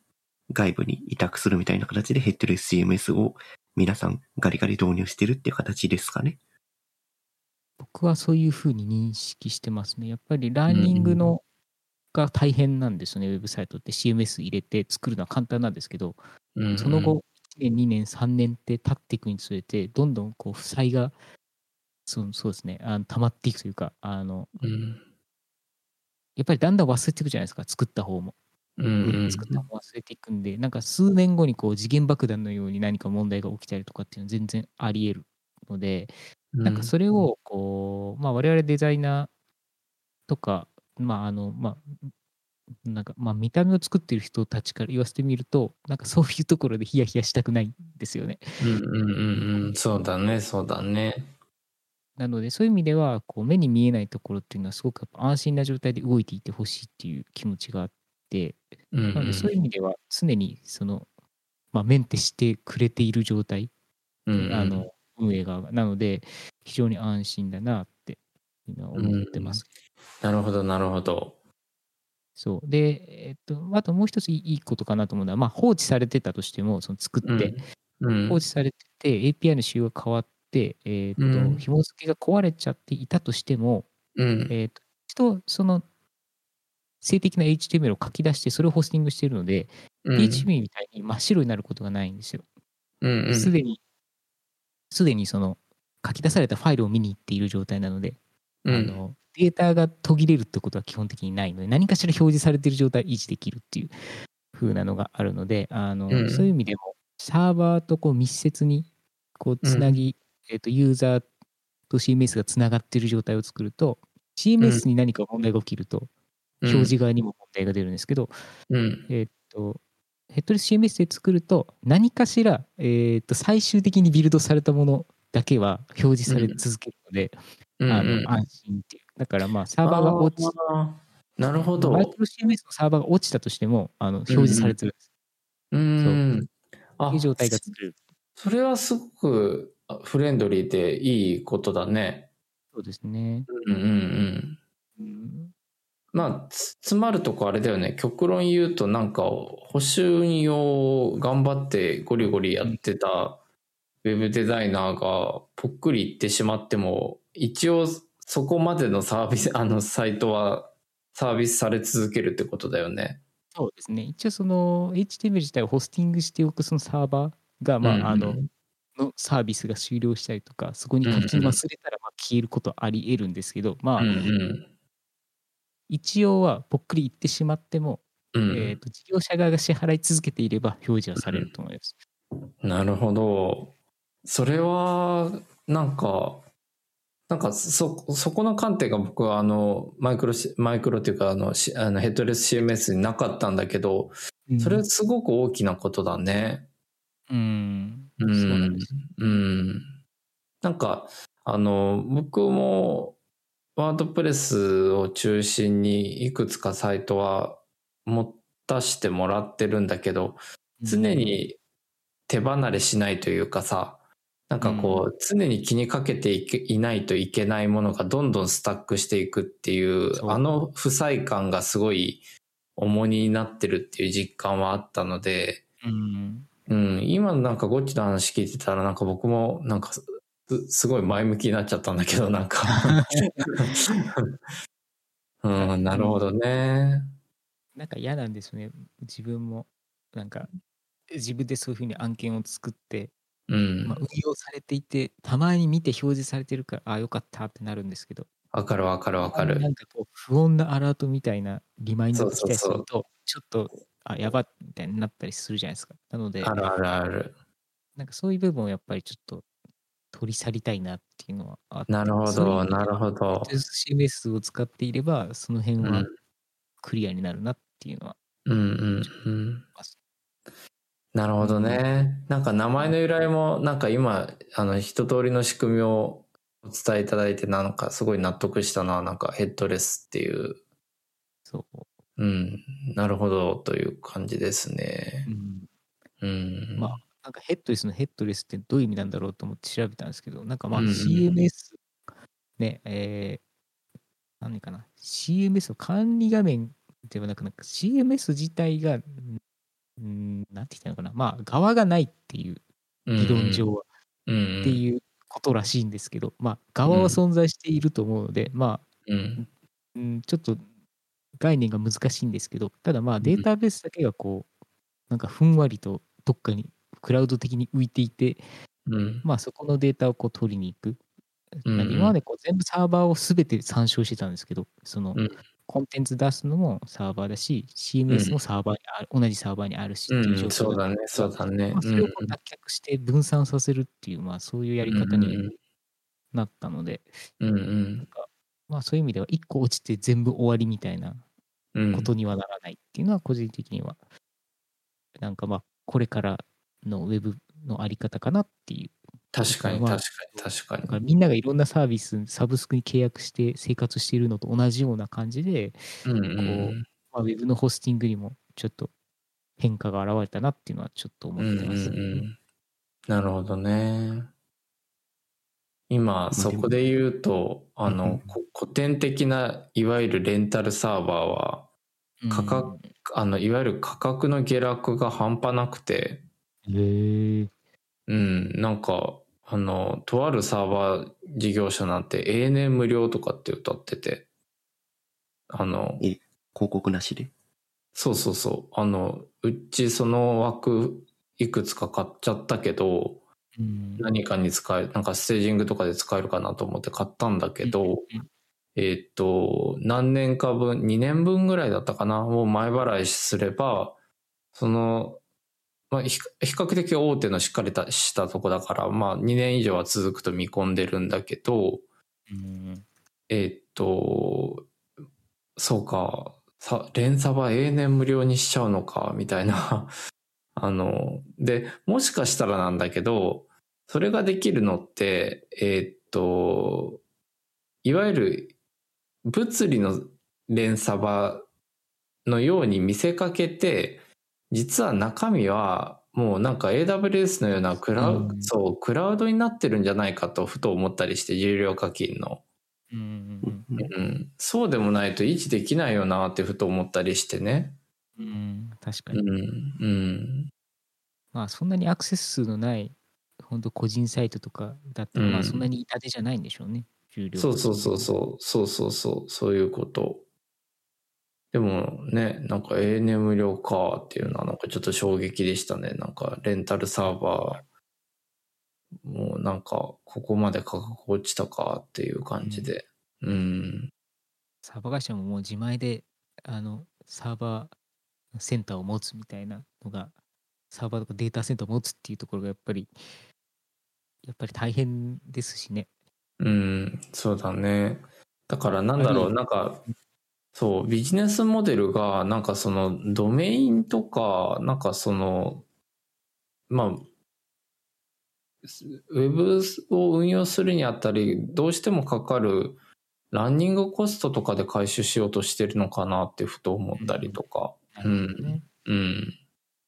外部に委託するみたいな形でヘッドレス CMS を皆さんガリガリ導入してるっていう形ですかね。僕はそういうふうに認識してますね。やっぱりラーニングのが大変なんですよね、ウェブサイトって CMS 入れて作るのは簡単なんですけど、うん。その後、1年、2年、3年って経っていくにつれて、どんどんこう負債がそうそうですね、あの溜まっていくというかあの、うん。やっぱりだんだん忘れていくじゃないですか、作った方も。うんうん。作った方も忘れていくんで、なんか数年後にこう次元爆弾のように何か問題が起きたりとかっていうのは全然あり得るので、なんかそれをこう、まあ、我々デザイナーとか、まああのまあ、なんかまあ見た目を作っている人たちから言わせてみると、なんかそういうところでヒヤヒヤしたくないんですよね。うんうんうんうん。そうだね、そうだね。なので、そういう意味では、こう目に見えないところっていうのは、すごくやっぱ安心な状態で動いていてほしいっていう気持ちがあって、うんうんなのでそういう意味では常にその、まあ、メンテしてくれている状態、うんうんあの運営側がなので非常に安心だなっていうのは思ってます。なるほど、なるほど。そうで、えっと、あともう一ついいことかなと思うのは、まあ、放置されてたとしてもその作って、うん。放置されてて API の仕様が変わって、えっとうん紐付けが壊れちゃっていたとしても、うん。えっと一度その静的な HTML を書き出してそれをホスティングしているので、うん。PHP みたいに真っ白になることがないんですよ。うんうん。すでに、すでにその書き出されたファイルを見に行っている状態なので、うん。あのデータが途切れるってことは基本的にないので、何かしら表示されている状態を維持できるっていう風なのがあるので、あのうん。そういう意味でも、サーバーとこう密接にこうつなぎ、えっとユーザーと CMS がつながっている状態を作ると、CMS に何か問題が起きると、表示側にも問題が出るんですけど、うん。えーっと、ヘッドレス CMS で作ると、何かしら、えーっと、最終的にビルドされたものだけは表示され続けるので、うんあの安心っていう。だから、まあ、サーバーが落ち、なるほど。マイクロ CMS のサーバーが落ちたとしても、あの表示されてるんです。うん。あっていう状態が作れる。それはすごくフレンドリーでいいことだね。そうですね。うんうんうん。うんまあ、つ詰まるとこあれだよね。極論言うとなんか、補修用頑張ってゴリゴリやってたウェブデザイナーがぽっくりいってしまっても、一応そこまでのサービス、あのサイトはサービスされ続けるってことだよね。そうですね。一応、その HTML 自体をホスティングしておくそのサーバーが、まあ、うんうんあの、のサービスが終了したりとか、そこに書き忘れたらまあ消えることはあり得るんですけど、まあ、うんうん。一応はぽっくりいってしまっても、うんえー、と事業者側が支払い続けていれば表示はされると思います。なるほど。それは、なんか、なんかそ、そこの観点が僕はあの、マイクロし、マイクロっていうかあの、しあのヘッドレス CMS になかったんだけど、それすごく大きなことだね。うん、う。ん。うん。なんか、あの、僕も、ワードプレスを中心にいくつかサイトは持たしてもらってるんだけど、常に手離れしないというかさ、なんかこう、常に気にかけていないといけないものがどんどんスタックしていくっていう、あの負債感がすごい重荷になってるっていう実感はあったので、うん、うん、今なんかゴッチの話聞いてたらなんか僕もなんかすすごい前向きになっちゃったんだけど、なんか。うん、なるほどね。なんか嫌なんですよね。自分も、なんか、自分でそういうふうに案件を作って、うんまあ、。運用されていて、たまに見て表示されてるから、ああ、よかったってなるんですけど、わかるわかるわかるな。んかこう、不穏なアラートみたいなリマインドが来たりすると、ちょっと、あ、やばっみたいになったりするじゃないですか。なので、あるあるある。なんかそういう部分をやっぱりちょっと取り去りたいなっていうのはあってなるほど、なるほど。CMS を使っていれば、その辺はうんクリアになるなっていうのはうんうんうんます。なるほどね。なんか名前の由来も、なんか今、あの、一通りの仕組みをお伝えいただいて、なんかすごい納得したな。なんかヘッドレスっていう、そう。うん、なるほどという感じですねう。んうん。まあ、なんかヘッドレスのヘッドレスってどういう意味なんだろうと思って調べたんですけど、なんかまあ CMS、ね、えー、何かな、CMS の管理画面ではなく、なんか CMS 自体が、うん、なんて言ったのかな、まあ、側がないっていう、理論上はうん、っていうことらしいんですけど、まあ、側は存在していると思うので、まあ、うん。うん、ちょっと概念が難しいんですけど、ただまあデータベースだけがこう、なんかふんわりとどっかにクラウド的に浮いていて、うん。まあそこのデータをこう取りに行く。うんなんか今までこう全部サーバーをすべて参照してたんですけど、そのうんコンテンツ出すのもサーバーだし、CMS もサーバーにある、同じサーバーにあるしっていう状うん、そう況だね、そうだね。まあ、それをこう脱却して分散させるっていう、まあそういうやり方になったので、うんうんまあそういう意味では一個落ちて全部終わりみたいなうん。ことにはならないっていうのは個人的には、なんかまあこれからのウェブのあり方かなっていう。確かに、まあ確かに、確かだか。みんながいろんなサービス、サブスクに契約して生活しているのと同じような感じで、うんうんまあ、ウェブのホスティングにもちょっと変化が現れたなっていうのはちょっと思ってます、うんうんうん。なるほどね。今、あそこで言うと、あうんうんの、こ古典的ないわゆるレンタルサーバーは、価格あの、いわゆる価格の下落が半端なくて、うんへえうん、なんか、あの、とあるサーバー事業者なんて永年無料とかって歌ってて、あの、広告なしで？そうそうそう、あの、うちその枠いくつか買っちゃったけど、うん。何かに使える、なんかステージングとかで使えるかなと思って買ったんだけど、うん。えーっと、何年か分、2年分ぐらいだったかな、を前払いすれば、その、まあ、ひ比較的大手のしっかりたしたとこだから、まあ、2年以上は続くと見込んでるんだけど、うんえーっと、そうか、さ、連鎖は永年無料にしちゃうのか、みたいな。あの、で、もしかしたらなんだけど、それができるのって、えーっと、いわゆる物理の連鎖場のように見せかけて、実は中身はもうなんか AWS のようなクラウ、うん。そう、クラウドになってるんじゃないかとふと思ったりして、有料課金の。うんうんうんうん、そうでもないと維持できないよなってふと思ったりしてね。うんうん確かうに、ん、うん、まあそんなにアクセス数のない本当個人サイトとかだったら、うん。まあそんなに痛手じゃないんでしょうね。重量そうそうそうそう、そうそうそう、そういうこと。でもね、なんか永年無料かっていうのはなんかちょっと衝撃でしたね。なんかレンタルサーバー、もうなんかここまで価格落ちたかっていう感じで。うん、サーバー会社ももう自前であのサーバーセンターを持つみたいなのがサーバーとかデータセンターを持つっていうところがやっぱりやっぱり大変ですしねうん、そうだね。だからなんだろう、はいなんか、そう、ビジネスモデルが、なんかその、ドメインとか、なんかその、まあ、ウェブを運用するにあたり、どうしてもかかるランニングコストとかで回収しようとしてるのかなってふと思ったりとか。なるほどね、うん。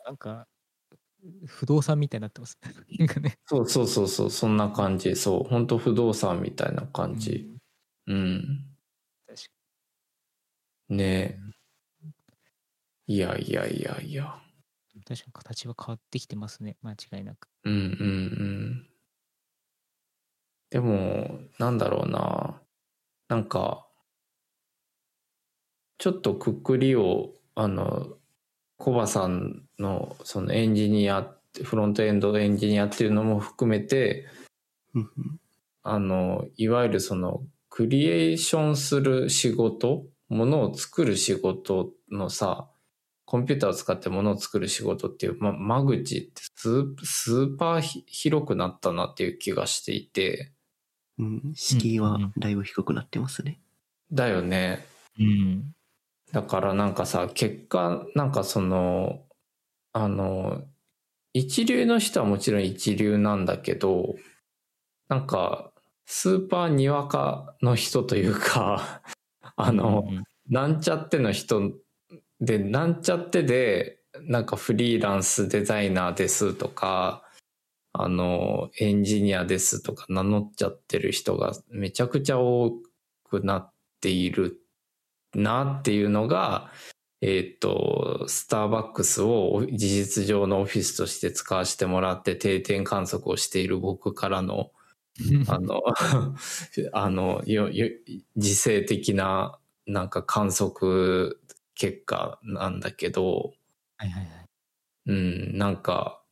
なんか不動産みたいになってますなんかねそうそうそうそう、そんな感じ。そう、本当不動産みたいな感じ。うん。確かねえ。いやいやいやいや。に確かに形は変わってきてますね間違いなくうんうんうん。でも、なんだろうな。なんか、ちょっとくくりを、あの、コバさんのそのエンジニア、フロントエンドエンジニアっていうのも含めて、あの、いわゆるその、クリエーションする仕事、ものを作る仕事のさ、コンピューターを使ってものを作る仕事っていう、ま、間口ってスースーパーひ広くなったなっていう気がしていて、うん、敷居はだいぶ低くなってますね。だよね。うんだからなんかさ、結果、なんかその、あの、一流の人はもちろん一流なんだけど、なんか、スーパーにわかの人というか、あの、うんなんちゃっての人で、なんちゃってで、なんかフリーランスデザイナーですとか、あの、エンジニアですとか名乗っちゃってる人がめちゃくちゃ多くなっているなっていうのが、えっ、と、スターバックスを事実上のオフィスとして使わせてもらって定点観測をしている僕からの あの、あの、よ、よ、時勢的な、なんか観測結果なんだけど、はいはいはい。うん、なんか、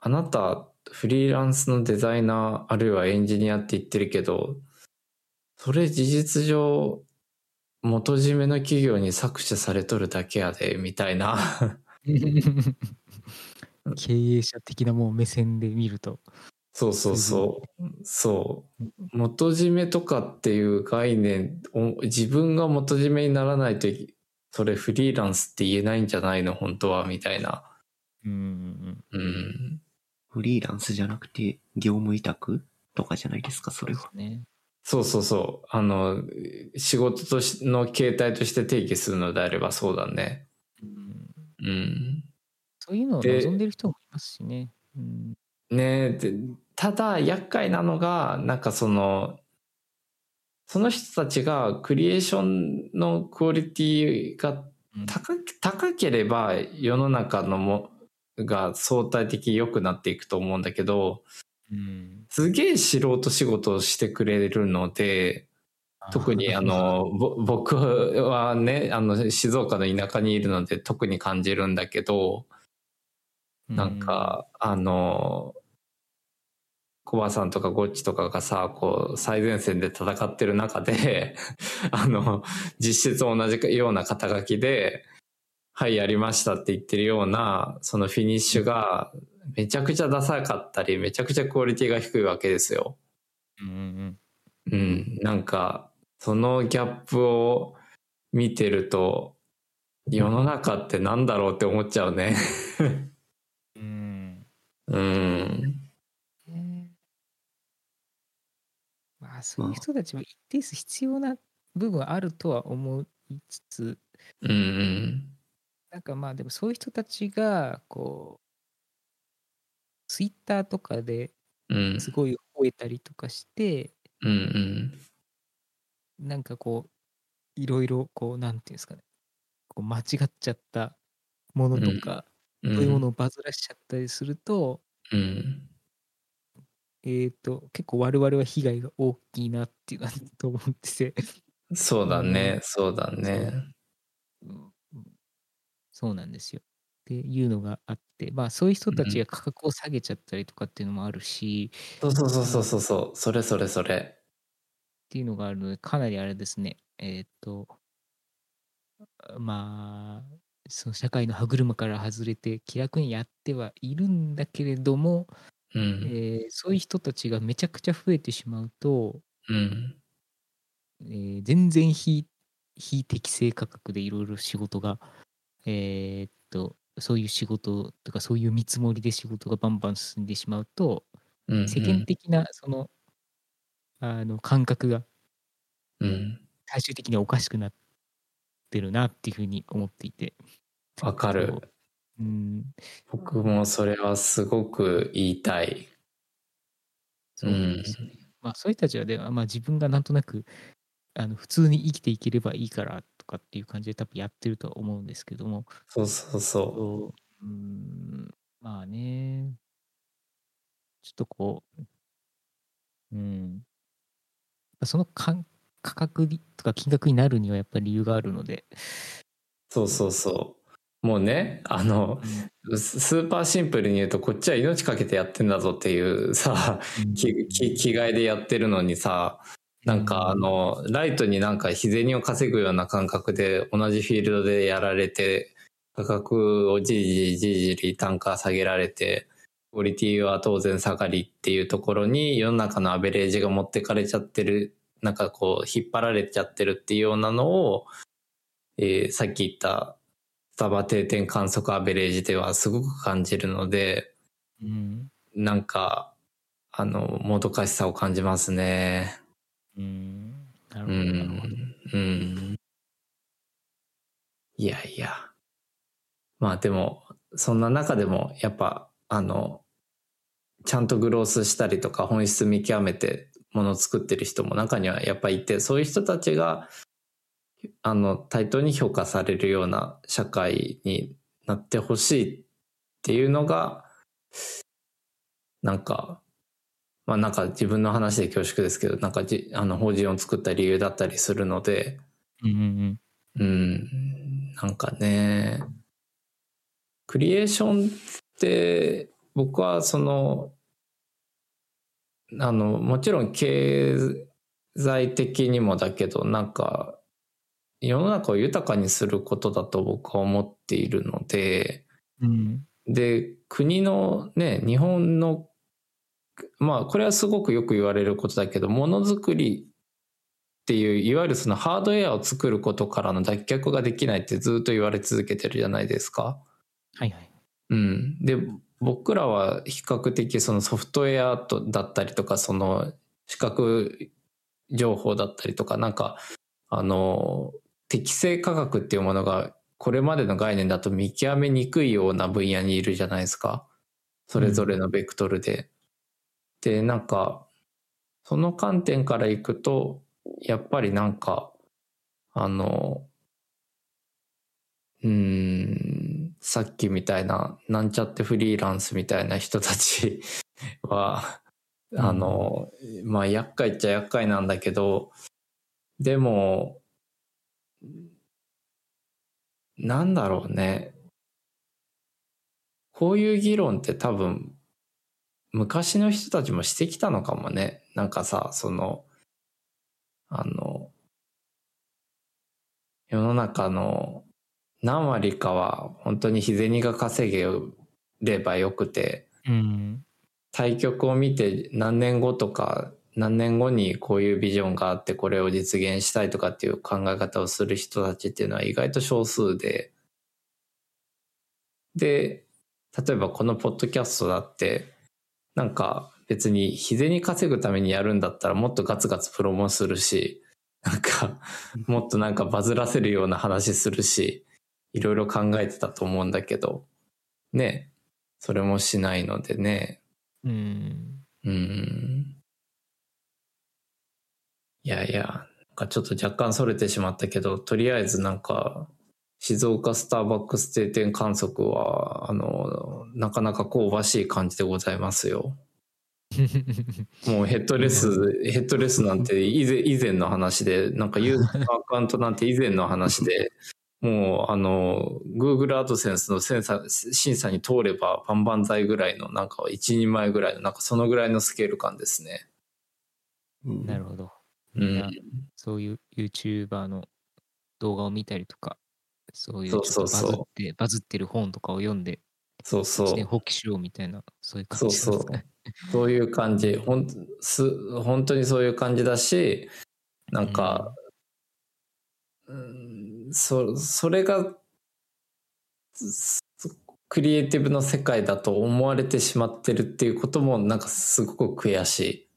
あなた、フリーランスのデザイナー、あるいはエンジニアって言ってるけど、それ事実上、元締めの企業に搾取されとるだけやで、みたいな。経営者的なもう目線で見るとそうそうそう。そう。元締めとかっていう概念を、自分が元締めにならないとい、それフリーランスって言えないんじゃないの？本当は、みたいな。うんうん。フリーランスじゃなくて業務委託とかじゃないですか、それは。ねそうそうそう。あの、仕事としの形態として定義するのであればそうだね。うんうん。そういうのをで望んでる人もいますしね。うんねでただ厄介なのがなんかそのその人たちがクリエーションのクオリティがうん。高高ければ世の中のもが相対的に良くなっていくと思うんだけどうん。すげえ素人仕事をしてくれるので特にあ、のぼ僕はねあの静岡の田舎にいるので特に感じるんだけど、なんか、あの、コバさんとかゴッチとかがさ、こう、最前線で戦ってる中で、あの、実質同じような肩書きで、はい、やりましたって言ってるような、そのフィニッシュが、めちゃくちゃダサかったり、めちゃくちゃクオリティが低いわけですよ。うんうんうん、なんか、そのギャップを見てると、世の中ってなんだろうって思っちゃうね。うん うん。ねまあそういう人たちも一定数必要な部分あるとは思いつつうんうん。なんかまあでもそういう人たちがこうツイッターとかでうん。すごい吠えたりとかして、うんうん。なんかこういろいろこうなんていうんですかねこう間違っちゃったものとか、うん、そういうものをバズらしちゃったりすると、うん。えっ、と結構我々は被害が大きいなっていうのはと思ってて、そうだね、そうだね。う。んそうなんですよ。っていうのがあって。まあそういう人たちが価格を下げちゃったりとかっていうのもあるし、そうそうそうそうそうそう、それそれそれ。っていうのがあるので、かなりあれですね、えっ、と、まあ、その社会の歯車から外れて気楽にやってはいるんだけれども、うん。えーそういう人たちがめちゃくちゃ増えてしまうと、うん。えー全然非非適正価格でいろいろ仕事が、えーっと、そういう仕事とかそういう見積もりで仕事がバンバン進んでしまうと、うん。世間的なその、あの感覚がうん。最終的にはおかしくなってるなっていうふうに思っていて。わかる。うん、僕もそれはすごく言いたい。そうなん。まあそういう人たちはで、まあ、自分がなんとなくあの普通に生きていければいいからとかっていう感じで多分やってるとは思うんですけども、そうそうそそううんまあね、ちょっとこう、うん、そのかん価格とか金額になるにはやっぱり理由があるので、う。そうそうそう。もうね、あの、ススーパーシンプルに言うと、こっちは命かけてやってんだぞっていうさ、気気気概でやってるのにさ、なんかあの、ライトになんか日銭を稼ぐような感覚で同じフィールドでやられて、価格をじりじりじりじり単価下げられて、クオリティは当然下がりっていうところに世の中のアベレージが持ってかれちゃってる、なんかこう引っ張られちゃってるっていうようなのを、えーさっき言ったスタバ定点観測アベレージではすごく感じるので、うんなんか、あの、もどかしさを感じますね。うんなるうほど。うん。いやいや。まあでも、そんな中でも、やっぱ、あの、ちゃんとグロースしたりとか本質見極めてものを作ってる人も中にはやっぱいて、そういう人たちが、あの、対等に評価されるような社会になってほしいっていうのが、なんか、まあなんか自分の話で恐縮ですけど、なんかじあの法人を作った理由だったりするので、うんうんうん、なんかね、クリエーションって僕はその、あの、もちろん経済的にもだけど、なんか世の中を豊かにすることだと僕は思っているので、うんで、国のね、日本の、まあ、これはすごくよく言われることだけど、ものづくりっていう、いわゆるそのハードウェアを作ることからの脱却ができないってずっと言われ続けてるじゃないですか。はいはい。うん。で、僕らは比較的そのソフトウェアとだったりとか、その視覚情報だったりとか、なんか、あの、適正価格っていうものが、これまでの概念だと見極めにくいような分野にいるじゃないですか。それぞれのベクトルで。で、なんか、その観点からいくと、やっぱりなんか、あの、うーん、さっきみたいな、なんちゃってフリーランスみたいな人たち は、あの、まあ、厄介っちゃ厄介なんだけど、でも、なんだろうね。こういう議論って多分、昔の人たちもしてきたのかもね。なんかさ、その、あの、世の中の何割かは本当に日銭が稼げればよくて、うん。対局を見て何年後とか何年後にこういうビジョンがあってこれを実現したいとかっていう考え方をする人たちっていうのは意外と少数で、で、例えばこのポッドキャストだって、なんか別に日銭稼ぐためにやるんだったらもっとガツガツプロモするし、なんかもっとなんかバズらせるような話するし、いろいろ考えてたと思うんだけど、ね、それもしないのでね、うん。うん。いやいや、なんかちょっと若干それてしまったけど、とりあえずなんか、静岡スターバックス定点観測は、あの、なかなか香ばしい感じでございますよ。もうヘッドレス、ヘッドレスなんて以前以前の話で、なんかユーザーのアカウントなんて以前の話で、もうあの、Google AdSense のセンサ審査に通ればバンバン剤ぐらいの、なんか一人前ぐらいの、なんかそのぐらいのスケール感ですね。うんなるほど。うん。そういう YouTuber の動画を見たりとか、そういうバズそうそうって、バズってる本とかを読んで、そうそう放棄しようみたいな、そういう感じそうそうなんですかね。そういう感じ。ほんす本当にそういう感じだし、なんか、うん、そそれが、すクリエイティブの世界だと思われてしまってるっていうこともなんかすごく悔しい。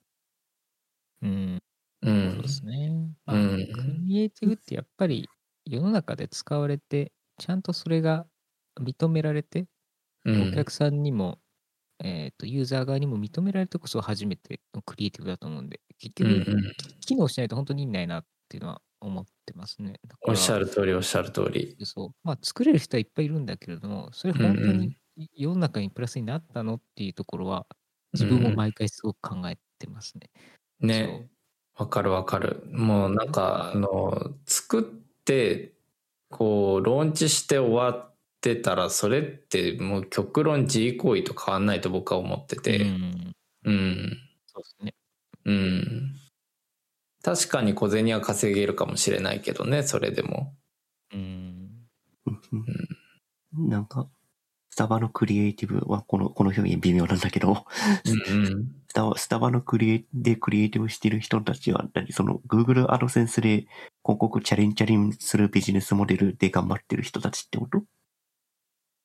うん。う。そうんですね。まあ、うんクリエイティブってやっぱり世の中で使われて、ちゃんとそれが認められて、うんお客さんにも、えっ、と、ユーザー側にも認められてこそ初めてのクリエイティブだと思うんで、結うん局、うん機能しないと本当に意味ないなっていうのは思ってますね。おっしゃる通りおっしゃる通り。そう。まあ、作れる人はいっぱいいるんだけれども、それ本当うんうんに世の中にプラスになったのっていうところは、自分も毎回すごく考えてますね。ね。わかるわかる。もうなんか、あの、作って、こう、ローンチして終わってたら、それってもう極論自慰行為と変わんないと僕は思って。て。うん。うん。そうですね。うん。確かに小銭は稼げるかもしれないけどね、それでも。うん。うんうんなんか、スタバのクリエイティブはこの、この表現微妙なんだけど、うんうん。スタバスタバのクリエイでクリエイティブしてる人たちは、何その Google AdSense で広告チャリンチャリンするビジネスモデルで頑張ってる人たちってこと？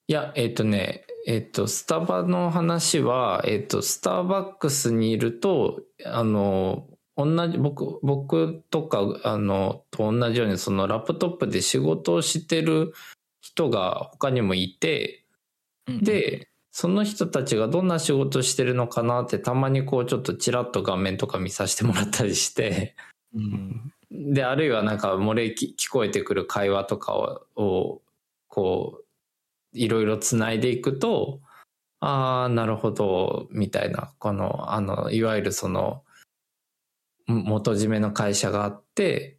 いや、えっ、とね、えっ、と、スタバの話は、えっ、と、スターバックスにいると、あの、同じ、僕、僕とか、あの、と同じように、そのラップトップで仕事をしてる人が他にもいて、うん、で、その人たちがどんな仕事をしてるのかなって、たまにこう、ちょっとちらっと画面とか見させてもらったりして、うん。で、あるいはなんか漏れき聞こえてくる会話とかを、をこう、いろいろつないでいくと、ああ、なるほど、みたいな、この、あの、いわゆるその、ん元締めの会社があって、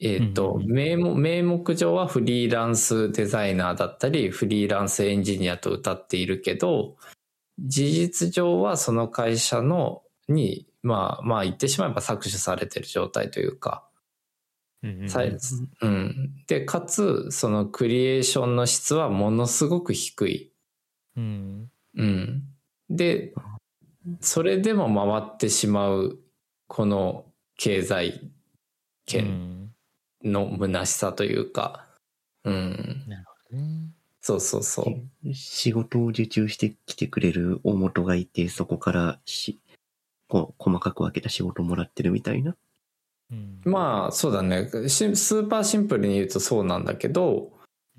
えっ、と、うん名目、名目上はフリーランスデザイナーだったり、フリーランスエンジニアと歌っているけど、事実上はその会社の、に、まあ、まあ言ってしまえば搾取されてる状態というか、うんうん。で、かつ、そのクリエーションの質はものすごく低い。うん。うん。で、それでも回ってしまう、この経済う圏ん。の虚しさというか、うん。なるほどね。そうそうそう。仕事を受注してきてくれる大元がいて、そこからし、こう、細かく分けた仕事をもらってるみたいな。うんまあそうだねしスーパーシンプルに言うとそうなんだけど、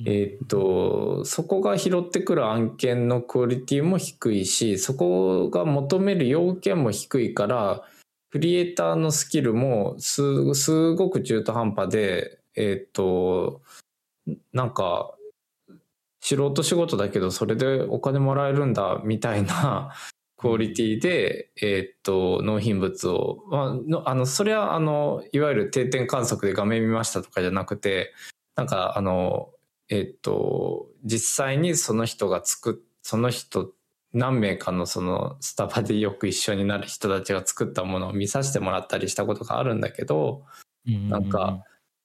えーっとそこが拾ってくる案件のクオリティも低いしそこが求める要件も低いからクリエイターのスキルもすすごく中途半端でえーっとなんか素人仕事だけどそれでお金もらえるんだみたいな クオリティで、えーっと納品物を、まあ、あのそれはあのいわゆる定点観測で画面見ましたとかじゃなくてなんかあのえっと、実際にその人が作っ、その人、何名かのそのスタバでよく一緒になる人たちが作ったものを見させてもらったりしたことがあるんだけど、なんか、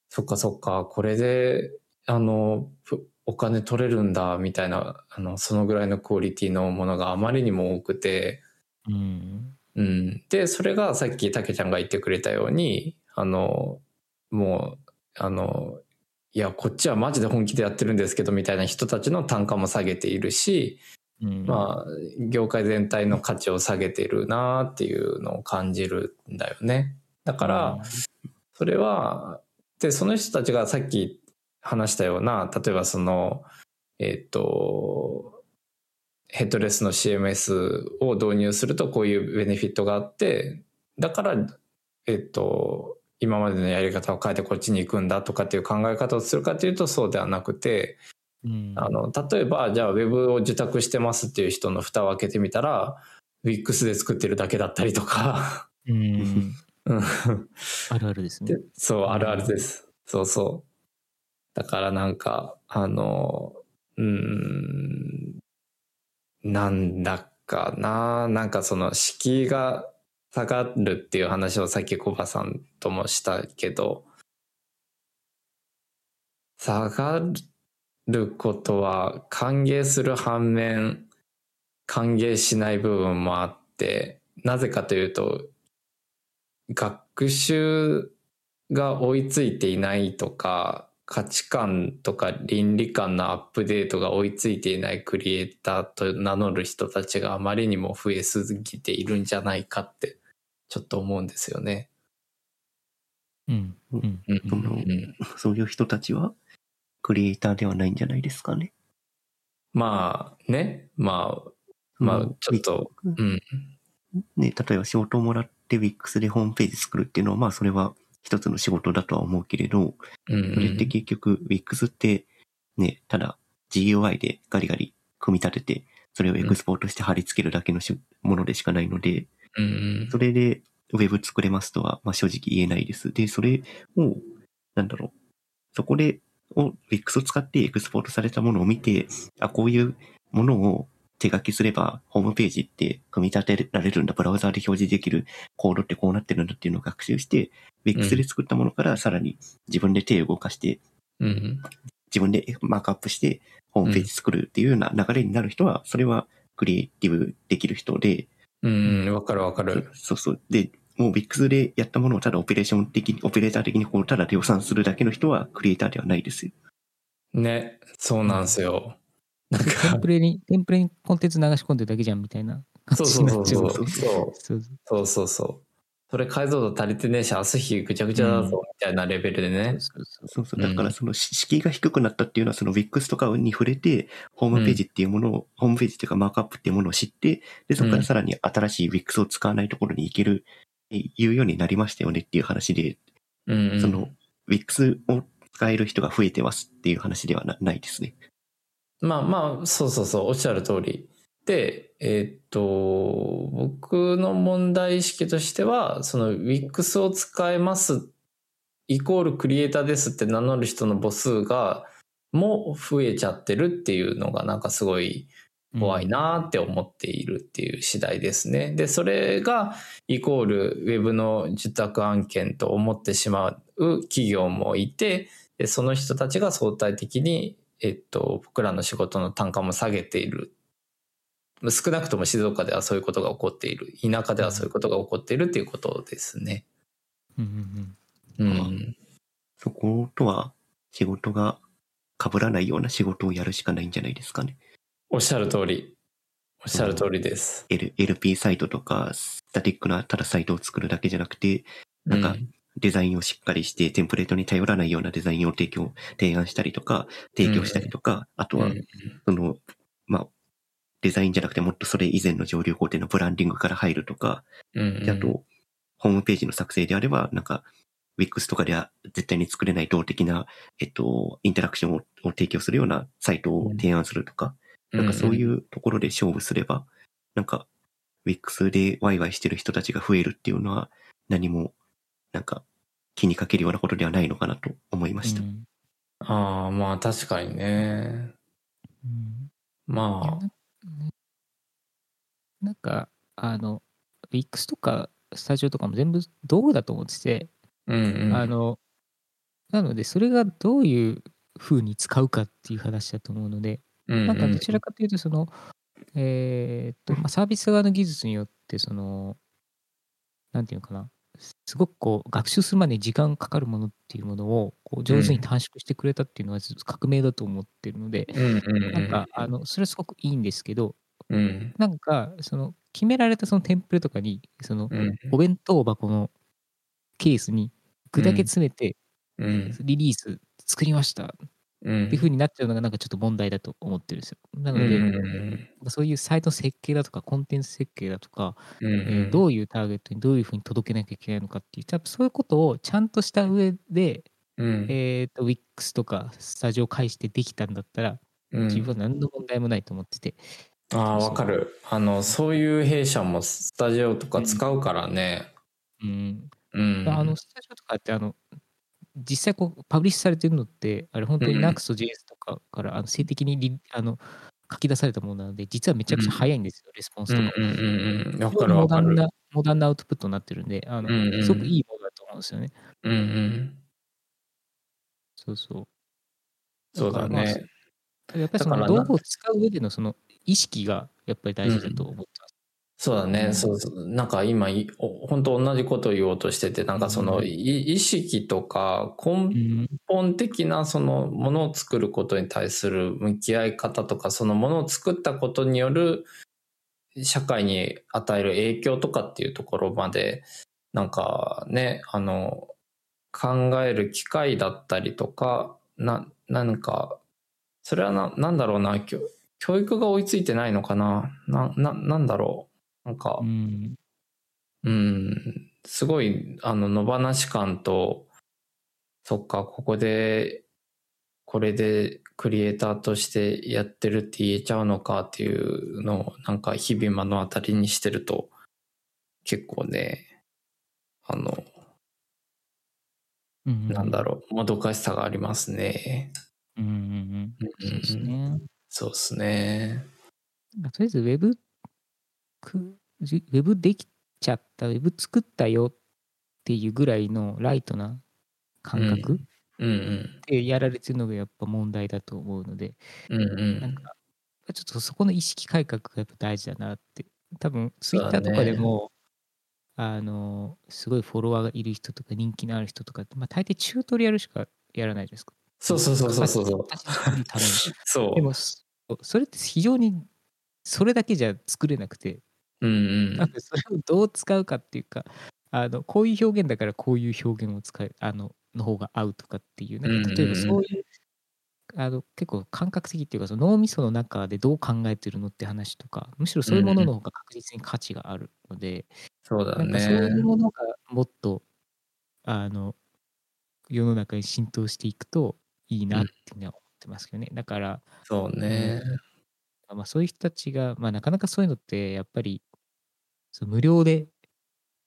そっかそっか、これで、あの、ふお金取れるんだ、みたいな、あの、そのぐらいのクオリティのものがあまりにも多くて、うんうん。で、それがさっきたけちゃんが言ってくれたように、あの、もう、あの、いや、こっちはマジで本気でやってるんですけど、みたいな人たちの単価も下げているし、うんまあ、業界全体の価値を下げてるなっていうのを感じるんだよね。だから、それは、で、その人たちがさっき話したような、例えばその、えっ、と、ヘッドレスの CMS を導入するとこういうベネフィットがあって、だから、えっ、と、今までのやり方を変えてこっちに行くんだとかっていう考え方をするかというとそうではなくて、うんあの、例えば、じゃあ、ウェブを受託してますっていう人の蓋を開けてみたら、Wix で作ってるだけだったりとか、うん。うん。あるあるですね。で。そう、あるあるです。そうそう。だからなんか、あの、うーん、なんだかな、なんかその敷居が下がるっていう話をさっきコバさんともしたけど、下がることは歓迎する反面、歓迎しない部分もあって、なぜかというと、学習が追いついていないとか、価値観とか倫理観のアップデートが追いついていないクリエイターと名乗る人たちがあまりにも増えすぎているんじゃないかって、ちょっと思うんですよね。うんうんうんそのそういう人たちは、クリエイターではないんじゃないですかね。まあね、まあ、まあちょっと、うん、ね、例えば仕事をもらって Wix でホームページ作るっていうのは、まあそれは一つの仕事だとは思うけれど、うんそれって結局 Wix ってね、ただ GUI でガリガリ組み立てて、それをエクスポートして貼り付けるだけのしものでしかないので、うんそれで Web 作れますとは、まあ正直言えないです。で、それを、なんだろう、そこで、を Wix を使ってエクスポートされたものを見て、あ、こういうものを手書きすれば、ホームページって組み立てられるんだ、ブラウザーで表示できるコードってこうなってるんだっていうのを学習して、Wix で作ったものからさらに自分で手を動かして、うん自分でマークアップしてホームページ作るっていうような流れになる人は、それはクリエイティブできる人で、うん、わかるわかる。そうそう。で、もう Wix でやったものをただオペレーション的に、オペレーター的にこう、ただ量産するだけの人はクリエイターではないですよ。ね、そうなんですよ。なんテンかプ、レに、テンプレにコンテンツ流し込んでるだけじゃんみたいな感そうじそうそうそう。になっちゃう。そうそうそうそうそう。それ解像度足りてねえし、朝日ぐちゃぐちゃだぞ、みたいなレベルでね。そうそうそうそう。うんだからそのし敷居が低くなったっていうのは、その Wix とかに触れて、ホームページっていうものを、ホームページっていうかマークアップっていうものを知って、で、そこからさらに新しい Wix を使わないところに行ける、いうようになりましたよねっていう話で、うんうんその Wix を使える人が増えてますっていう話ではなないですね。まあまあ、そうそうそう、おっしゃる通り。で、えーっと、僕の問題意識としては、その Wix を使えます、イコールクリエイターですって名乗る人の母数が、もう増えちゃってるっていうのがなんかすごい怖い。なって思っているっていう次第ですね。で、それがイコールウェブの受託案件と思ってしまう企業もいて、でその人たちが相対的に、えっと、僕らの仕事の単価も下げている。少なくとも静岡ではそういうことが起こっている。田舎ではそういうことが起こっているっていうことですね。うんうんうんうん。そことは仕事が被らないような仕事をやるしかないんじゃないですかね。おっしゃる通り。おっしゃる通りです。L、LP サイトとか、スタティックなただサイトを作るだけじゃなくて、なんかうん。デザインをしっかりして、テンプレートに頼らないようなデザインを提供、提案したりとか、提供したりとか、あとは、うん。その、まあ、デザインじゃなくてもっとそれ以前の上流工程のブランディングから入るとか、うんであと、ホームページの作成であれば、なんか、Wix とかでは絶対に作れない動的な、えっと、インタラクションをを提供するようなサイトを提案するとか、なんかそういうところで勝負すれば、なんか、Wix でワイワイしてる人たちが増えるっていうのは、何も、なんか、気にかけるようなことではないのかなと思いました。うんああ、まあ確かにね。うんまあ、ななんか、あの、Wix とかスタジオとかも全部道具だと思ってて、うんうん。あの、なので、それがどういう風に使うかっていう話だと思うので、うんなんかどちらかというと、その、えーっと、まあ、サービス側の技術によって、その、なんていうのかな、すごくこう、学習するまでに時間かかるものっていうものを、こう上手に短縮してくれたっていうのは、革命だと思ってるので。なんか、あの、それはすごくいいんですけど、うん。なんか、その、決められたそのテンプレとかに、その、うん。お弁当箱のケースに具だけ詰めて、うん。リリース作りましたっうん。ていう風になっちゃうのがなんかちょっと問題だと思ってるんですよ。なので、そういうサイト設計だとかコンテンツ設計だとか、えーどういうターゲットにどういう風に届けなきゃいけないのかっていう、多分そういうことをちゃんとした上で、うんえー、と Wix とかスタジオを介してできたんだったら、うん自分は何の問題もないと思ってて、ああ、わかる。あの、そういう弊社もスタジオとか使うからね。うん、うん。あのスタジオとかってあの実際こうパブリッシュされてるのってあれ本当にうん Next.js とかからあの性的にリあの書き出されたものなので実はめちゃくちゃ早いんですよ、レスポンスとか。うんうん。モダンなモダンなアウトプットになってるんであの、すごくいいものだと思うんですよね。うんうん。そうそう。そうだね。あやっぱりその道具を使う上でのその意識がやっぱり大事だと思って。そうだね。うんそうそう。なんか今本当同じことを言おうとしてて、なんかその、うんい意識とか根うん本的なそのものを作ることに対する向き合い方とか、そのものを作ったことによる社会に与える影響とかっていうところまで、なんかね、あの、考える機会だったりとか、な、なんか、それはな、なんだろうな、教教育が追いついてないのかなな、な、なんだろう。なんかう、んうん、すごい、あの、野放し感と、そっか、ここで、これでクリエイターとしてやってるって言えちゃうのかっていうのを、なんか日々目の当たりにしてると、結構ね、あの、うんなんだろう、もどかしさがありますね。うんうんうんそうですね。そうですね。まあとりあえず、ウェブウェブできちゃった、ウェブ作ったよっていうぐらいのライトな感覚うんうん。でやられてるのがやっぱ問題だと思うので、うんうん。なんか、ちょっとそこの意識改革がやっぱ大事だなって。多分、ツイッターとかでも、あの、すごいフォロワーがいる人とか人気のある人とかって、まあ大抵チュートリアルしかやらないですか。そうそうそうそうそうそう。でも、そそれって非常に、それだけじゃ作れなくて、うんうんな。のでそれをどう使うかっていうか、あのこういう表現だからこういう表現を使う、あの、の方が合うとかっていう、なんか例えばそういう、あの結構感覚的っていうか、その脳みその中でどう考えてるのって話とか、むしろそういうものの方が確実に価値があるので、そうだなんかそういうね。ものがもっと、あの、世の中に浸透していくといいなっていうのは思ってますけどね。だから、そうね。まあ、そういう人たちが、まあ、なかなかそういうのってやっぱりその無料で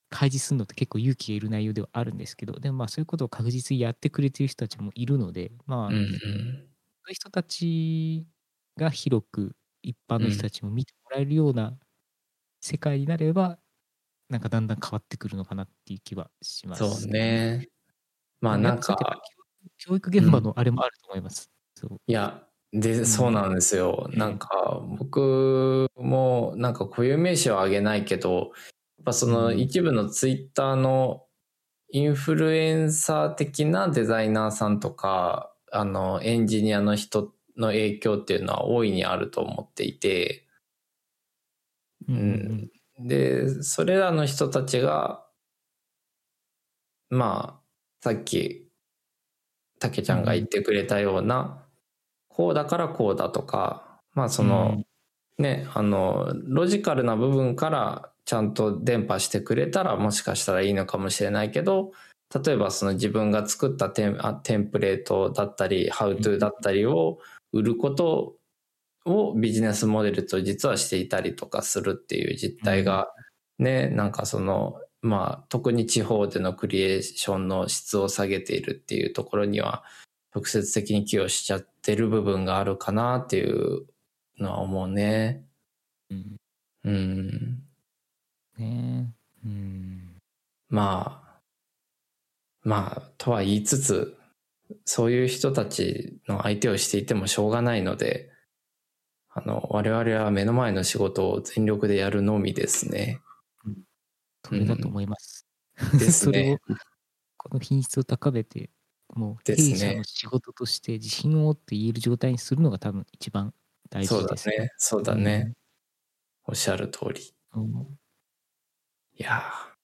開示するのって結構勇気がいる内容ではあるんですけどでもまあそういうことを確実にやってくれてる人たちもいるのでまあ、うんうそういう人たちが広く一般の人たちも見てもらえるような世界になれば、なんかだんだん変わってくるのかなっていう気はしん。ます。そうね。まあなんか、教育現場のあれもあると思います。そういや、で、ん。そうなんですよ。うん。なんか、僕も、なんか固有名詞は挙げないけど、やっぱそのうん。一部のツイッターのインフルエンサー的なデザイナーさんとか、あの、エンジニアの人の影響っていうのは大いにあると思っていて、うん。うん。で、それらの人たちが、まあ、さっき、たけちゃんが言ってくれたような、こうだからこうだとか、まあその、ね、あの、ロジカルな部分からちゃんと伝播してくれたらもしかしたらいいのかもしれないけど、例えばその自分が作ったテンあテンプレートだったり、ハウトゥーだったりを売ることをビジネスモデルと実はしていたりとかするっていう実態がね、なんかその、まあ特に地方でのクリエーションの質を下げているっていうところには直接的に寄与しちゃってる部分があるかなっていうのは思うね。うん。うん。ねうん。まあ、まあ、とは言いつつ、そういう人たちの相手をしていてもしょうがないので、あの、我々は目の前の仕事を全力でやるのみですね。それだと思います。です それねを、この品質を高めて、もう弊社の仕事として自信を持って言える状態にするのが多分一番大そうだ事ですね。そうだね。おっしゃる通り。うん。いやー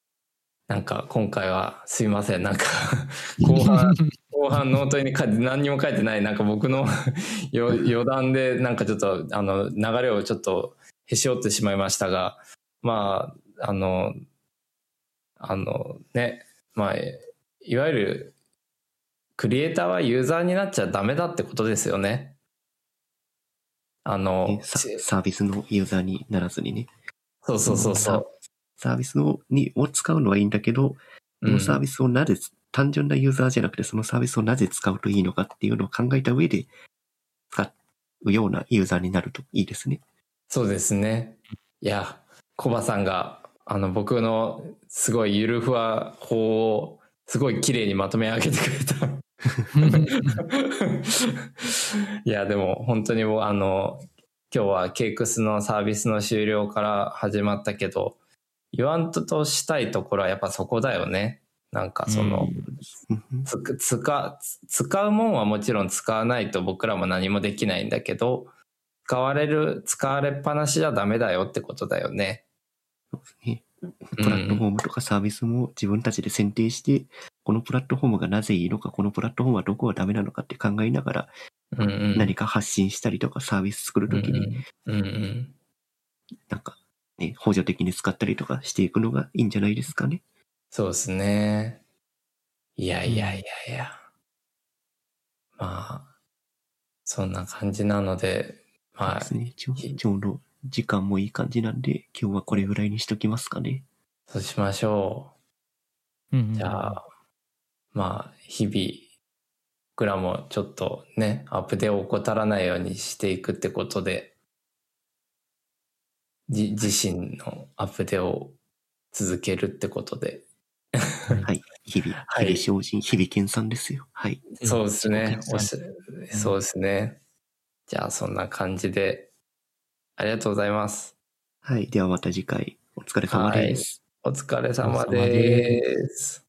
なんか今回はすいません。なんか 後半、後半ノートに書いて何にも書いてない、なんか僕の よ余談でなんかちょっとあの流れをちょっとへし折ってしまいましたが、まあ、あの、あのね、まあ、いわゆるクリエイターはユーザーになっちゃダメだってことですよね。あのね、ササービスのユーザーにならずにね。そうそうそうそう。サービスをにを使うのはいいんだけど、そのサービスをなぜ、単純なユーザーじゃなくて、そのサービスをなぜ使うといいのかっていうのを考えた上で、使うようなユーザーになるといいですね。そうですね。いや、コバさんが、あの、僕のすごいゆるふわ法を、すごい綺麗にまとめ上げてくれた。いや、でも本当にもう、あの、今日はケイクスのサービスの終了から始まったけど、言わん。ととしたいところはやっぱそこだよね。なん。かその、うん。うん。つく使使うもん。はもちろん。使わないと僕らも何もできないん。だけど使われる使われっぱなしじゃダメだよってことだよね。そうですね。プラットフォームとかサービスも自分たちで選定して、このプラットフォームがなぜいいのか、このプラットフォームはどこがダメなのかって考えながら、うんうん、何か発信したりとかサービス作るときに、うんうんなんか、ね、補助的に使ったりとかしていくのがいいんじゃないですかね。そうですね。いやいやいやいや。まあ、そんな感じなので、まあですね。ちょちょうど時間もいい感じなんで、今日はこれぐらいにしときますかね。そうしましょうんうんう。じゃあ、まあ、日々、僕らもちょっとね、アップデを怠らないようにしていくってことで、じ自身のアップデを続けるってことで、はい。日々、はい日々精進、日々研鑽ですよ。はい。そうですね。おっしそうですね。じゃあ、そんな感じで、ありがとうございます。はい。ではまた次回、お疲れ様です。お疲れ様お疲れ様です。